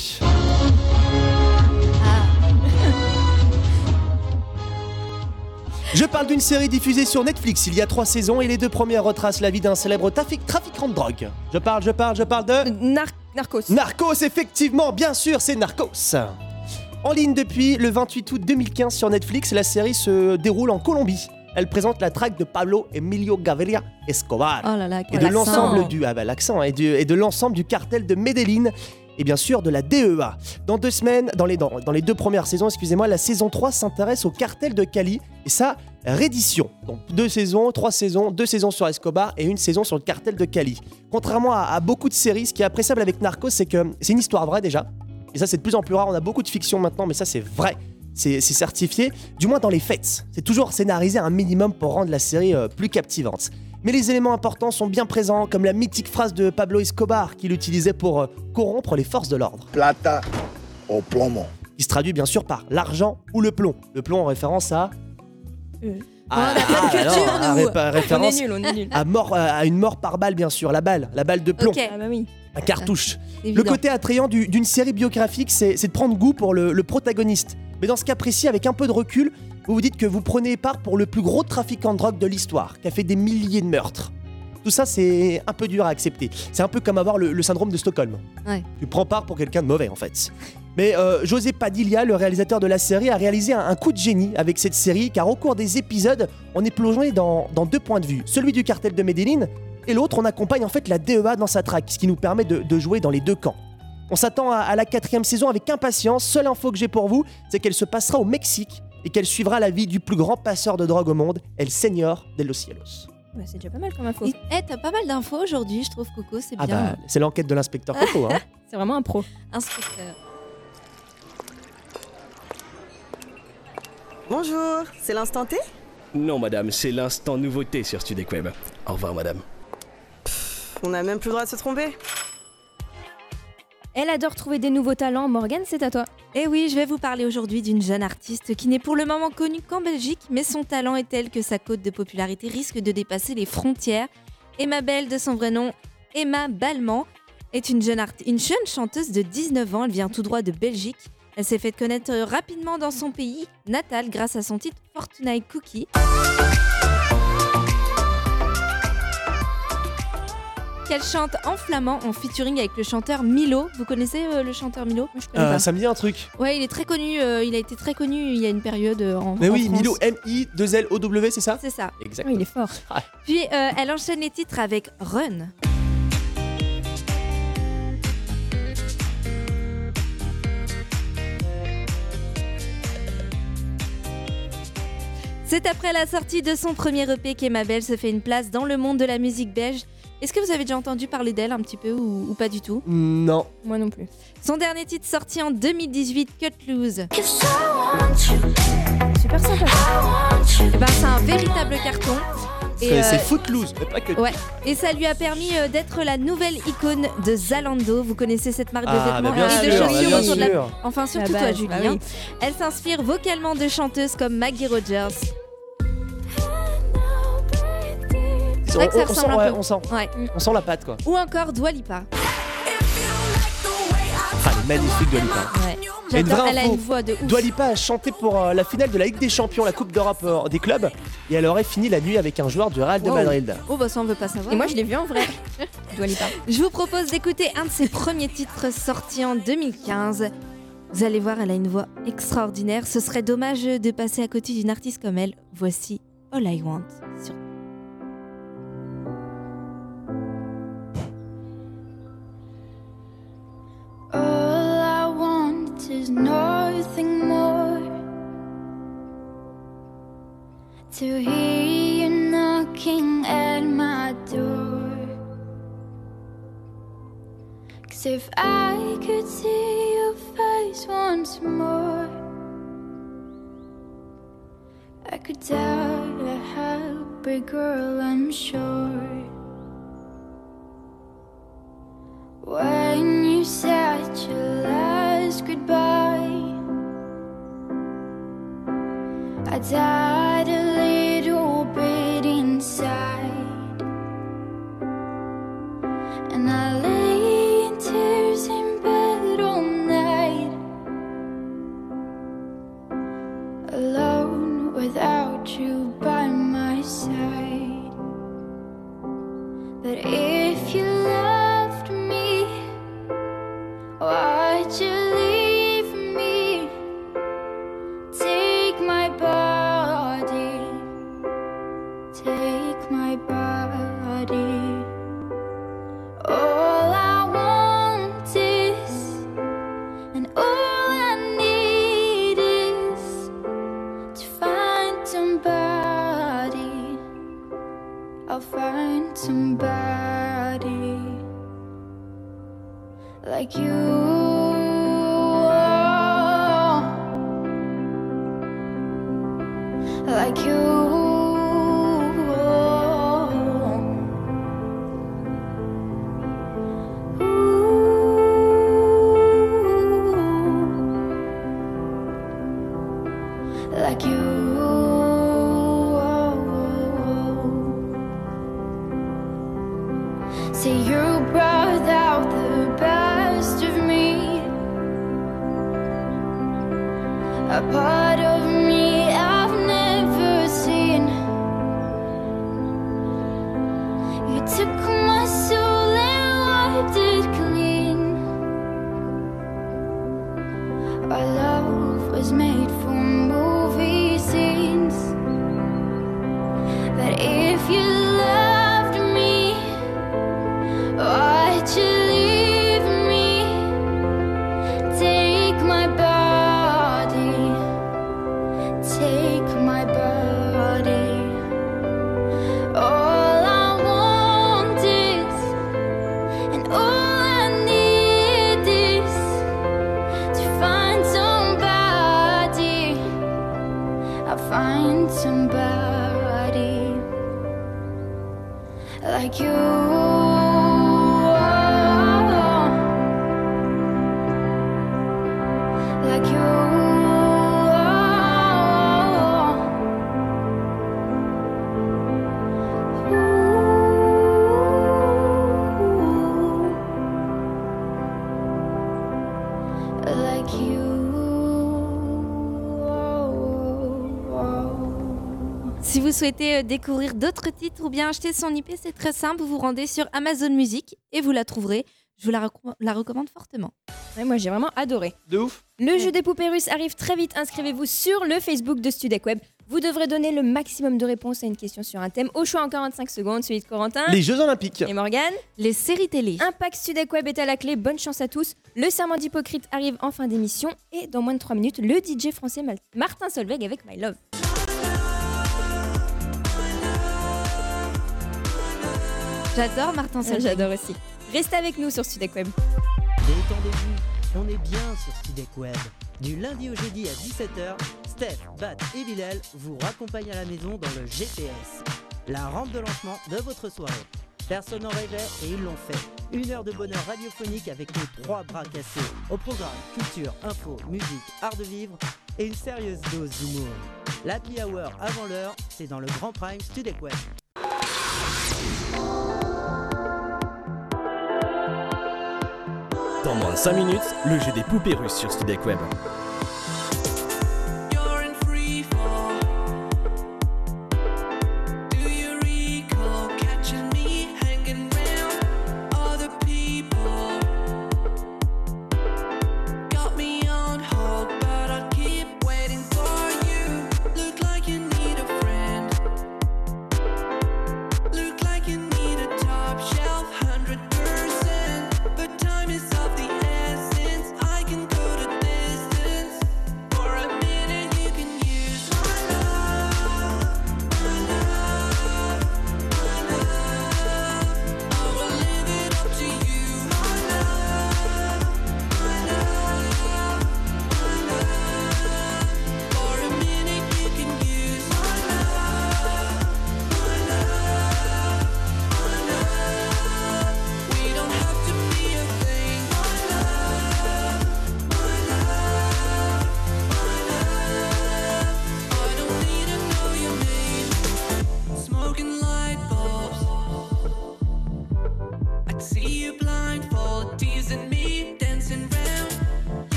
Je parle d'une série diffusée sur Netflix il y a trois saisons et les deux premières retracent la vie d'un célèbre trafic- trafiquant de drogue. Je parle, je parle, je parle de... Narcos. Narcos, effectivement, bien sûr, c'est Narcos. En ligne depuis le 28 août 2015 sur Netflix, la série se déroule en Colombie. Elle présente la traque de Pablo Emilio Gaviria Escobar Oh là là, et de l'ensemble du ah bah, l'accent et de l'ensemble du cartel de Medellín et bien sûr de la DEA. Dans deux semaines, dans les, dans, dans les deux premières saisons, excusez-moi, la saison 3 s'intéresse au cartel de Cali et sa reddition. Donc deux saisons, trois saisons, deux saisons sur Escobar et une saison sur le cartel de Cali. Contrairement à, beaucoup de séries, ce qui est appréciable avec Narcos, c'est que c'est une histoire vraie déjà. Et ça, c'est de plus en plus rare. On a beaucoup de fiction maintenant, mais ça, c'est vrai. C'est c'est certifié, du moins dans les faits. C'est toujours scénarisé un minimum pour rendre la série euh, plus captivante. Mais les éléments importants sont bien présents, comme la mythique phrase de Pablo Escobar qu'il utilisait pour euh, corrompre les forces de l'ordre. Plata o plomo. Qui se traduit bien sûr par l'argent ou le plomb. Le plomb en référence à. Ah, on ah, non, à référence est nuls, on est à, mort, à une mort par balle, bien sûr. La balle, la balle de plomb. Ok. Ah bah oui. Un cartouche. Le côté attrayant du- d'une série biographique, c'est c'est de prendre goût pour le, le protagoniste. Mais dans ce cas précis, avec un peu de recul, vous vous dites que vous prenez part pour le plus gros trafiquant de drogue de l'histoire, qui a fait des milliers de meurtres. Tout ça, c'est un peu dur à accepter. C'est un peu comme avoir le, le syndrome de Stockholm. Ouais. Tu prends part pour quelqu'un de mauvais, en fait. Mais euh, José Padilla, le réalisateur de la série, a réalisé un, un coup de génie avec cette série, car au cours des épisodes, on est plongé dans, dans deux points de vue. Celui du cartel de Medellín, et l'autre, on accompagne en fait la DEA dans sa traque, ce qui nous permet de, de jouer dans les deux camps. On s'attend à, à la quatrième saison avec impatience. Seule info que j'ai pour vous, c'est qu'elle se passera au Mexique et qu'elle suivra la vie du plus grand passeur de drogue au monde, El Señor de los Cielos. Bah, c'est déjà pas mal comme info. Eh, t'as pas mal d'infos aujourd'hui, je trouve, Coco, c'est Ah bien. bah, c'est l'enquête de l'inspecteur Coco. Hein. [LAUGHS] C'est vraiment un pro. Inspecteur. Bonjour, c'est l'instant T? Non, madame, c'est l'instant nouveauté sur Studek Web. Au revoir, madame. On n'a même plus le droit de se tromper. Elle adore trouver des nouveaux talents. Morgane, c'est à toi. Et oui, je vais vous parler aujourd'hui d'une jeune artiste qui n'est pour le moment connue qu'en Belgique, mais son talent est tel que sa cote de popularité risque de dépasser les frontières. Emma Bell, de son vrai nom, Emma Balman, est une jeune, une jeune chanteuse de 19 ans. Elle vient tout droit de Belgique. Elle s'est fait connaître rapidement dans son pays natal grâce à son titre Fortnite Cookie. Qu'elle chante en flamand en featuring avec le chanteur Milo. Vous connaissez euh, le chanteur Milo? Moi, je connais Euh, pas. ça me dit un truc. Ouais, il est très connu. euh, il a été très connu il y a une période euh, en. Mais en oui, France. Milo, M-I-2-L-O-W, c'est ça? C'est ça. Exactement. il est fort. [LAUGHS] Puis euh, elle enchaîne les titres avec Run. C'est après la sortie de son premier EP qu'Emma Bell se fait une place dans le monde de la musique belge. Est-ce que vous avez déjà entendu parler d'elle un petit peu ou, ou pas du tout Non. Moi non plus. Son dernier titre sorti en 2018, Cut Loose. Super sympa. Eh ben, c'est un véritable carton. Et, C'est euh, c'est Footloose, mais pas que. Ouais, et ça lui a permis euh, d'être la nouvelle icône de Zalando. Vous connaissez cette marque de Ah, vêtements bah et de sûr, chaussures bien autour de la. sûr. Enfin, surtout La toi, bah oui. hein. Elle s'inspire vocalement de chanteuses comme Maggie Rogers. C'est vrai que ça on, on sent, ressemble ouais, un peu. on sent. Ouais. On sent la patte, quoi. Ou encore Dua Lipa. Ah, elle est magnifique, Dua Lipa. Ouais. Une vraie elle a info. une voix de ouf. Dua Lipa a chanté pour euh, la finale de la Ligue des Champions, la Coupe d'Europe euh, des clubs, et elle aurait fini la nuit avec un joueur du Real de Wow. Madrid. Oh bah ça on veut pas savoir. Et moi, je l'ai vu en vrai. [LAUGHS] Dua Lipa. Je vous propose d'écouter un de ses premiers titres sortis en 2015. Vous allez voir, elle a une voix extraordinaire. Ce serait dommage de passer à côté d'une artiste comme elle. Voici All I Want. Sur... is nothing more to hear you knocking at my door. Cause if I could see your face once more, I could die a happy girl, I'm sure. I souhaitez euh, découvrir d'autres titres ou bien acheter son IP, c'est très simple. Vous vous rendez sur Amazon Music et vous la trouverez. Je vous la, recom- la recommande fortement. Ouais, moi j'ai vraiment adoré. De ouf. Le jeu des poupées russes arrive très vite. Inscrivez-vous sur le Facebook de Studec Web. Vous devrez donner le maximum de réponses à une question sur un thème. Au choix en 45 secondes, celui de Corentin. Les Jeux Olympiques. Et Morgane Les séries télé. Impact Studec Web est à la clé. Bonne chance à tous. Le serment d'hypocrite arrive en fin d'émission. Et dans moins de 3 minutes, le DJ français Martin Solveig avec My Love. J'adore Martin Ah, Solveig. J'adore aussi. Restez avec nous sur Studec Web. Détendez-vous, on est bien sur Studec Web. Du lundi au jeudi à 17h, Steph, Bat et Bilal vous raccompagnent à la maison dans le GPS. La rampe de lancement de votre soirée. Personne n'en rêvait et ils l'ont fait. Une heure de bonheur radiophonique avec nos trois bras cassés. Au programme, culture, info, musique, art de vivre et une sérieuse dose d'humour. L'happy hour avant l'heure, c'est dans le Grand Prime Studec Web. Dans moins de 5 minutes, le jeu des poupées russes sur Studek Web.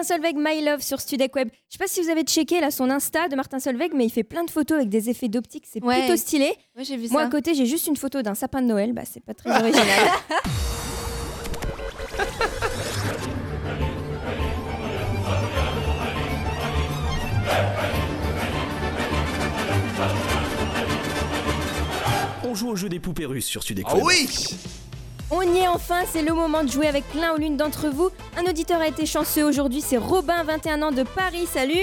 Martin Solveig, My Love sur Studek Web. Je sais pas si vous avez checké là son Insta de Martin Solveig, mais il fait plein de photos avec des effets d'optique, c'est Ouais. plutôt stylé. Ouais, j'ai vu Moi ça. à côté, j'ai juste une photo d'un sapin de Noël, bah c'est pas très original. [LAUGHS] On joue au jeu des poupées russes sur Sudek Ah oui On y est enfin, c'est le moment de jouer avec l'un ou l'une d'entre vous. Un auditeur a été chanceux aujourd'hui, c'est Robin, 21 ans de Paris. Salut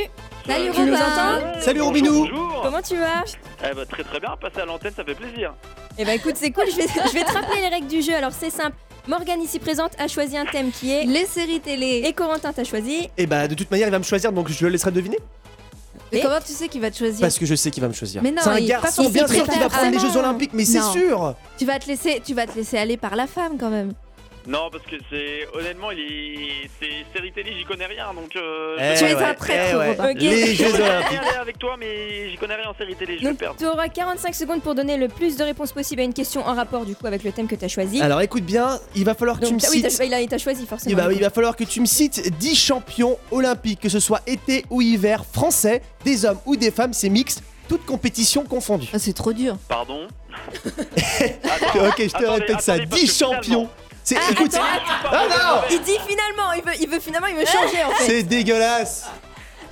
Salut, Tu nous Robin. Salut Robinou Bonjour. Comment tu vas? Eh ben, très très bien, passer à l'antenne, ça fait plaisir. Eh bah écoute, c'est cool, je vais, je vais te rappeler les règles du jeu. Alors c'est simple, Morgane ici présente a choisi un thème qui est Les séries télé. Et Corentin t'a choisi Et bah de toute manière il va me choisir donc je le laisserai deviner Mais comment tu sais qu'il va te choisir? Parce que je sais qu'il va me choisir. Mais non, C'est un il- garçon bien sûr qui va prendre les Jeux. Olympiques, mais c'est sûr Tu vas te laisser, tu vas te laisser aller par la femme quand même. Non, parce que c'est honnêtement, il est... c'est série télé, j'y connais rien, donc. Euh, Eh Tu es ouais, un traître, eh ouais. Les Jeux Olympiques. aller avec toi, mais j'y connais rien en série télé, je vais Donc perdre. tu auras 45 secondes pour donner le plus de réponses possible à une question en rapport du coup avec le thème que t'as choisi. Alors écoute bien, il va falloir que tu me oui, cites. t'as- il a, il t'a choisi Eh forcément. bah oui, il va falloir que tu me cites 10 champions olympiques, que ce soit été ou hiver, français, des hommes ou des femmes, c'est mixte, toutes compétitions confondues. Ah, c'est trop dur. Pardon [LAUGHS] ok, je te attendez, répète ça, attendez, parce 10 que finalement- champions. C'est Ah, écoute, attends, ah non, Il dit finalement, il veut, il veut finalement, il veut changer en fait. c'est dégueulasse.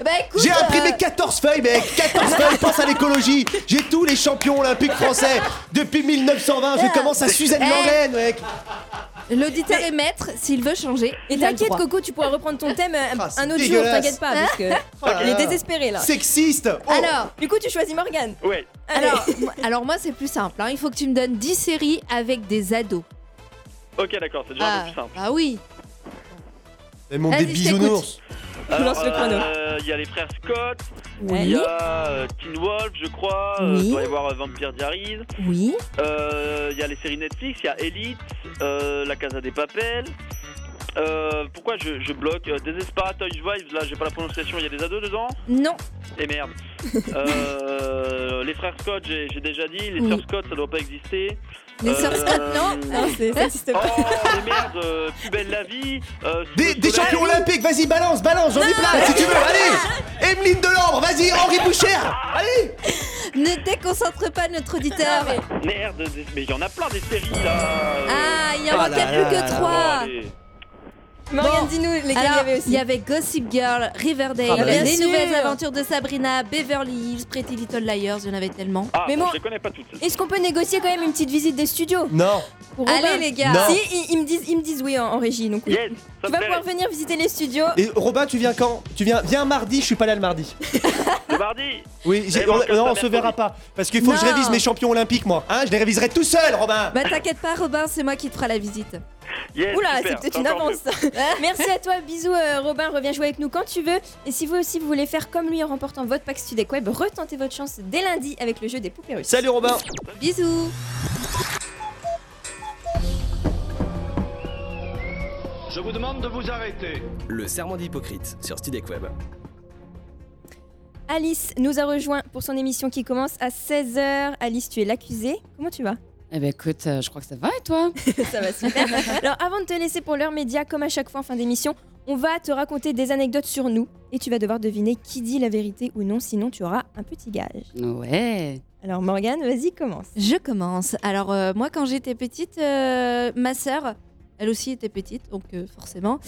Bah écoute. J'ai euh, imprimé 14 feuilles, mec 14 [LAUGHS] feuilles, pense à l'écologie J'ai tous les champions olympiques français Depuis 1920, je commence à Suzanne Eh. Langlaine, mec L'auditeur est maître, s'il veut changer. Et t'inquiète. Coco, tu pourras reprendre ton thème euh, Ah, un autre jour, t'inquiète pas parce que [LAUGHS] Oh là il est là. désespéré là. Sexiste Oh. Alors, Du coup, tu choisis Morgane. Ouais. Allez. alors, moi- alors moi c'est plus simple. hein. Il faut que tu me donnes 10 séries avec des ados. Ok, d'accord, c'est déjà un peu plus simple. ah oui. Elle monte Vas-y, je bisounours Lance le chrono. euh, il y a les frères Scott, Oui. il y a euh, Teen Wolf, je crois, euh, Oui. il doit y avoir euh, Vampire Diaries, Oui. euh, il y a les séries Netflix, il y a Elite, euh, La Casa des Papel. Euh, pourquoi je, je bloque euh, Desperate Housewives, là j'ai pas la prononciation, il y a des ados dedans? Non. Et merde. Euh, les frères Scott, j'ai j'ai déjà dit. Les Oui. sœurs Scott, ça doit pas exister. Les Euh, sœurs Scott, non Non, c'est- ça existe pas. Oh, mais merde, euh, plus belle la vie. euh, sous des, le des soleil. champions olympiques, vas-y, balance, balance, j'en ai plein, si tu veux, allez Emeline Delambre, vas-y, Henri Boucher Allez Ne déconcentre pas notre auditeur. Merde, des- mais il y en a plein des séries là. Ah, il en Ah manquait là plus là que là Bon, trois. allez. Morgane, Bon, dis-nous lesquels il y Alors, avait aussi. il y avait Gossip Girl, Riverdale, Ah bah Les. Nouvelles Aventures de Sabrina, Beverly Hills, Pretty Little Liars, il y en avait tellement. Ah, Mais bon, bon- je les connais pas toutes. Est-ce qu'on peut négocier quand même une petite visite des studios Non pour Allez Robin les gars. Non. Si, ils, ils me disent, ils me disent oui en, en régie. Donc, Yes, ça tu vas pouvoir venir visiter les studios. Et Robin, tu viens quand? Tu viens, viens mardi, je suis pas là le mardi. [LAUGHS] Le mardi Oui, on, non, on se verra pas. Parce qu'il faut que je révise mes champions olympiques, moi. Hein, je les réviserai tout seul, Robin Bah t'inquiète pas Robin, c'est moi qui te fera la visite. Yes, Oula, c'est peut-être une avance. [LAUGHS] Merci à toi, bisous euh, Robin, reviens jouer avec nous quand tu veux. Et si vous aussi vous voulez faire comme lui en remportant votre pack Studek Web, retentez votre chance dès lundi avec le jeu des poupées russes. Salut Robin Bisous. Je vous demande de vous arrêter. Le serment d'Hippocrate sur Studek Web. Alice nous a rejoint pour son émission qui commence à 16h. Alice, tu es l'accusée. Comment tu vas? Eh ben écoute, euh, je crois que ça va et toi [LAUGHS] Ça va super. Alors avant de te laisser pour l'heure média, comme à chaque fois en fin d'émission, on va te raconter des anecdotes sur nous et tu vas devoir deviner qui dit la vérité ou non, sinon tu auras un petit gage. Ouais. Alors Morgane, vas-y, commence. Je commence. Alors euh, moi quand j'étais petite, euh, ma sœur Elle aussi était petite, donc euh, forcément.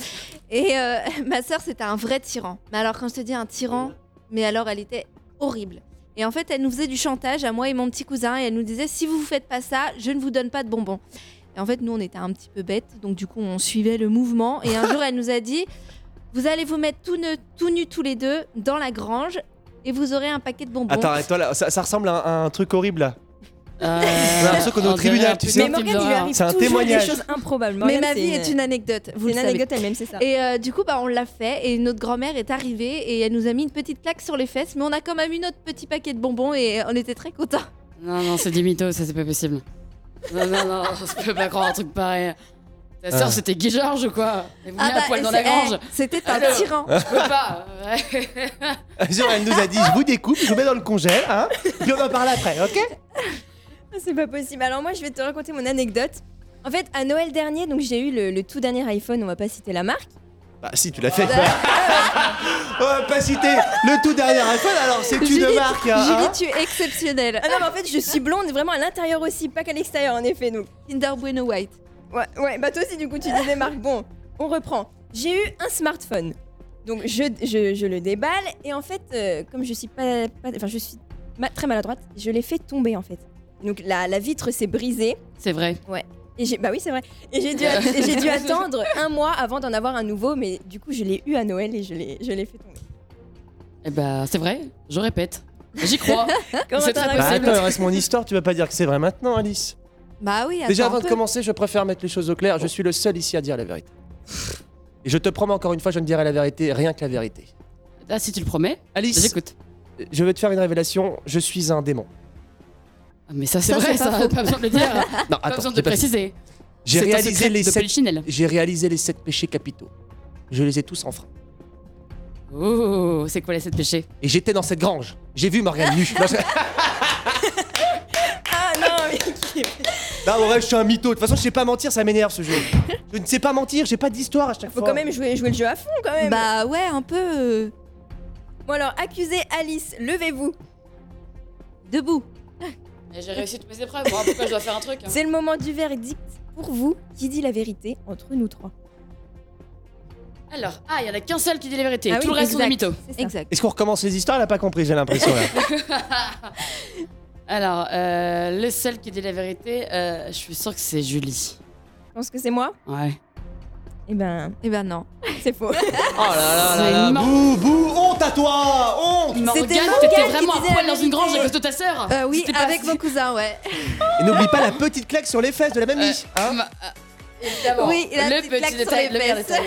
Et euh, [LAUGHS] ma sœur, c'était un vrai tyran. Mais alors, quand je te dis un tyran, mais alors, elle était horrible. Et en fait, elle nous faisait du chantage à moi et mon petit cousin, et elle nous disait si vous vous faites pas ça, je ne vous donne pas de bonbons. Et en fait, nous, on était un petit peu bêtes, donc du coup, on suivait le mouvement. Et un jour, elle nous a dit vous allez vous mettre tout, ne- nus tous les deux dans la grange, et vous aurez un paquet de bonbons. Attends, là, ça, ressemble à un truc horrible là. Euh, J'ai l'impression qu'on est au on tribunal, un tu sais. Mais Morgane, il lui arrive C'est un toujours témoignage. des choses improbables. Mais ma vie est une anecdote. Vous C'est une anecdote elle-même, c'est ça. Et euh, du coup, bah, on l'a fait et notre grand-mère est arrivée et elle nous a mis une petite claque sur les fesses, mais on a quand même eu notre petit paquet de bonbons et on était très contents. Non, non, c'est mytho, ça c'est pas possible. Non, non, non, [LAUGHS] je peux pas croire un truc pareil. Ta sœur, c'était Guy Georges ou quoi Elle venait Ah à bah, poil dans la grange. eh, c'était un Alors, tyran. Je peux pas. elle nous a dit je vous découpe, je vous mets dans le congèle, hein, puis on en parle après, ok? C'est pas possible. Alors moi, je vais te raconter mon anecdote. En fait, à Noël dernier, donc j'ai eu le, le tout dernier iPhone. On va pas citer la marque. Bah si, tu l'as fait. [LAUGHS] on va pas citer le tout dernier iPhone, alors c'est une Julie, marque. hein, Julie, hein. tu es exceptionnelle. Ah non, mais en fait, je suis blonde vraiment à l'intérieur aussi, pas qu'à l'extérieur en effet. Donc Kinder Bueno White. ouais, ouais. Bah toi aussi, du coup, tu dis des marques. Bon, on reprend. J'ai eu un smartphone. Donc je, je, je le déballe et en fait, euh, comme je suis pas, pas- enfin je suis ma- très maladroite, je l'ai fait tomber en fait. Donc la, la vitre s'est brisée. C'est vrai. Ouais. Et j'ai, bah oui, c'est vrai. Et j'ai dû, et j'ai dû attendre un mois avant d'en avoir un nouveau, mais du coup, je l'ai eu à Noël et je l'ai, je l'ai fait tomber. Eh bah, c'est vrai, je répète. J'y crois. [LAUGHS] Comment c'est t'en très as Bah possible. attends, il reste mon histoire, tu vas pas dire que c'est vrai maintenant, Alice. Bah oui, Déjà attends avant un de peu. commencer, je préfère mettre les choses au clair, je suis le seul ici à dire la vérité. Et je te promets encore une fois, je ne dirai la vérité, rien que la vérité. Ah, si tu le promets, Alice, j'écoute. je vais te faire une révélation, je suis un démon. Ah, Mais ça, c'est vrai, pas ça, faux. pas besoin de le dire. [LAUGHS] Non, pas attends, besoin de j'ai pas préciser. J'ai réalisé les de sept Polichinelle. J'ai réalisé les sept péchés capitaux. Je les ai tous enfreints. Oh, c'est quoi les sept péchés? Et j'étais dans cette grange. J'ai vu Morgane nue. [LAUGHS] Ah non, mais qui- Non, en vrai, je suis un mytho. De toute façon, je sais pas mentir, ça m'énerve ce jeu. Je ne sais pas mentir, j'ai pas d'histoire à chaque faut fois. quand même jouer, jouer le jeu à fond quand même. Bah ouais, un peu. Bon alors, accusé Alice, levez-vous. Debout. J'ai réussi toutes mes épreuves, moi, pourquoi je dois faire un truc hein C'est le moment du verdict pour vous. Qui dit la vérité entre nous trois Alors, ah, il y en a qu'un seul qui dit la vérité, Ah tout oui, le reste sont des exact. mythos. C'est ça. Exact. Est-ce qu'on recommence les histoires? Elle a pas compris, j'ai l'impression là. [LAUGHS] Alors, euh, le seul qui dit la vérité, euh, je suis sûre que c'est Julie. Je pense que c'est moi. Ouais. Eh ben, Eh ben non. [LAUGHS] c'est faux. Oh là là C'est là là, bouh, bouh, honte à toi Honte Morgane, Morgane t'étais qui vraiment à disait la poil dans une grange à cause de ta sœur Euh, oui, C'était pas- avec mon cousin, ouais. Et n'oublie pas la petite claque sur les fesses de la même Euh. Hein ma- Évidemment. Oui, la le petite petit claque sur détail, les le meilleur fesses. détail.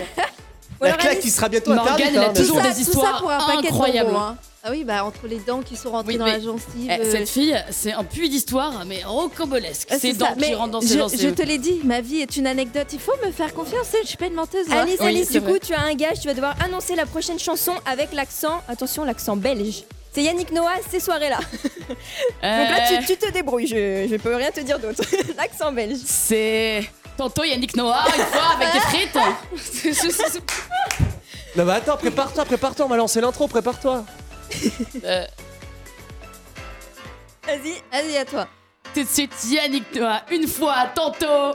Ou la alors, claque Alice, qui sera bientôt Morgane, interdite. elle a hein, toujours des tout ça histoires pour un paquet de incroyables. hein. Ah oui, bah entre les dents qui sont rentrées Oui, dans la gencive. Eh, euh, cette fille, c'est un puits d'histoire, mais rocambolesque. ah, Ses c'est dents ça. qui Mais rentrent dans je, ses je gencives. te l'ai dit, ma vie est une anecdote. Il faut me faire confiance, hein, je suis pas une menteuse. hein. Alice, Oui, Alice, du vrai. coup, tu as un gage. Tu vas devoir annoncer la prochaine chanson avec l'accent. Attention, l'accent belge. C'est Yannick Noah, ces soirées-là. [LAUGHS] Donc là, Euh, tu, tu te débrouilles. Je, je peux rien te dire d'autre. [LAUGHS] l'accent belge. C'est tantôt Yannick Noah, une fois avec des frites. [LAUGHS] Non mais attends, prépare-toi, prépare-toi, on va lancer l'intro, prépare-toi. Euh, Vas-y. Vas-y, à toi. tout de suite, Yannick Noah, une fois, tantôt.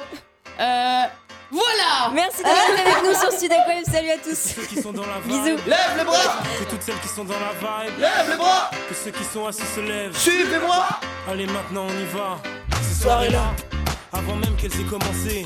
Euh, voilà Merci d'avoir été avec nous sur Web. Salut à tous. Ceux qui sont dans la [LAUGHS] vibe. Bisous. Lève les bras Que toutes celles qui sont dans la vibe. Lève les bras Que ceux qui sont assis se lèvent. Suivez-moi Allez, maintenant on y va. Ces soirées-là, avant même qu'elles aient commencé.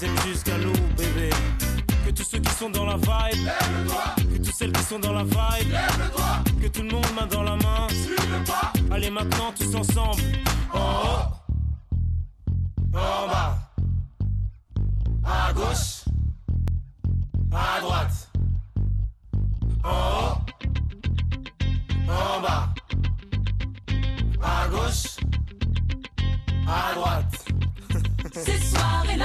les aime jusqu'à l'eau, bébé. Que tous ceux qui sont dans la vibe, que toutes celles qui sont dans la vibe, que tout le monde main dans la main. Allez maintenant tous ensemble. En haut, en bas, à gauche, à droite. En haut, en bas, à gauche, à droite. Ces soirées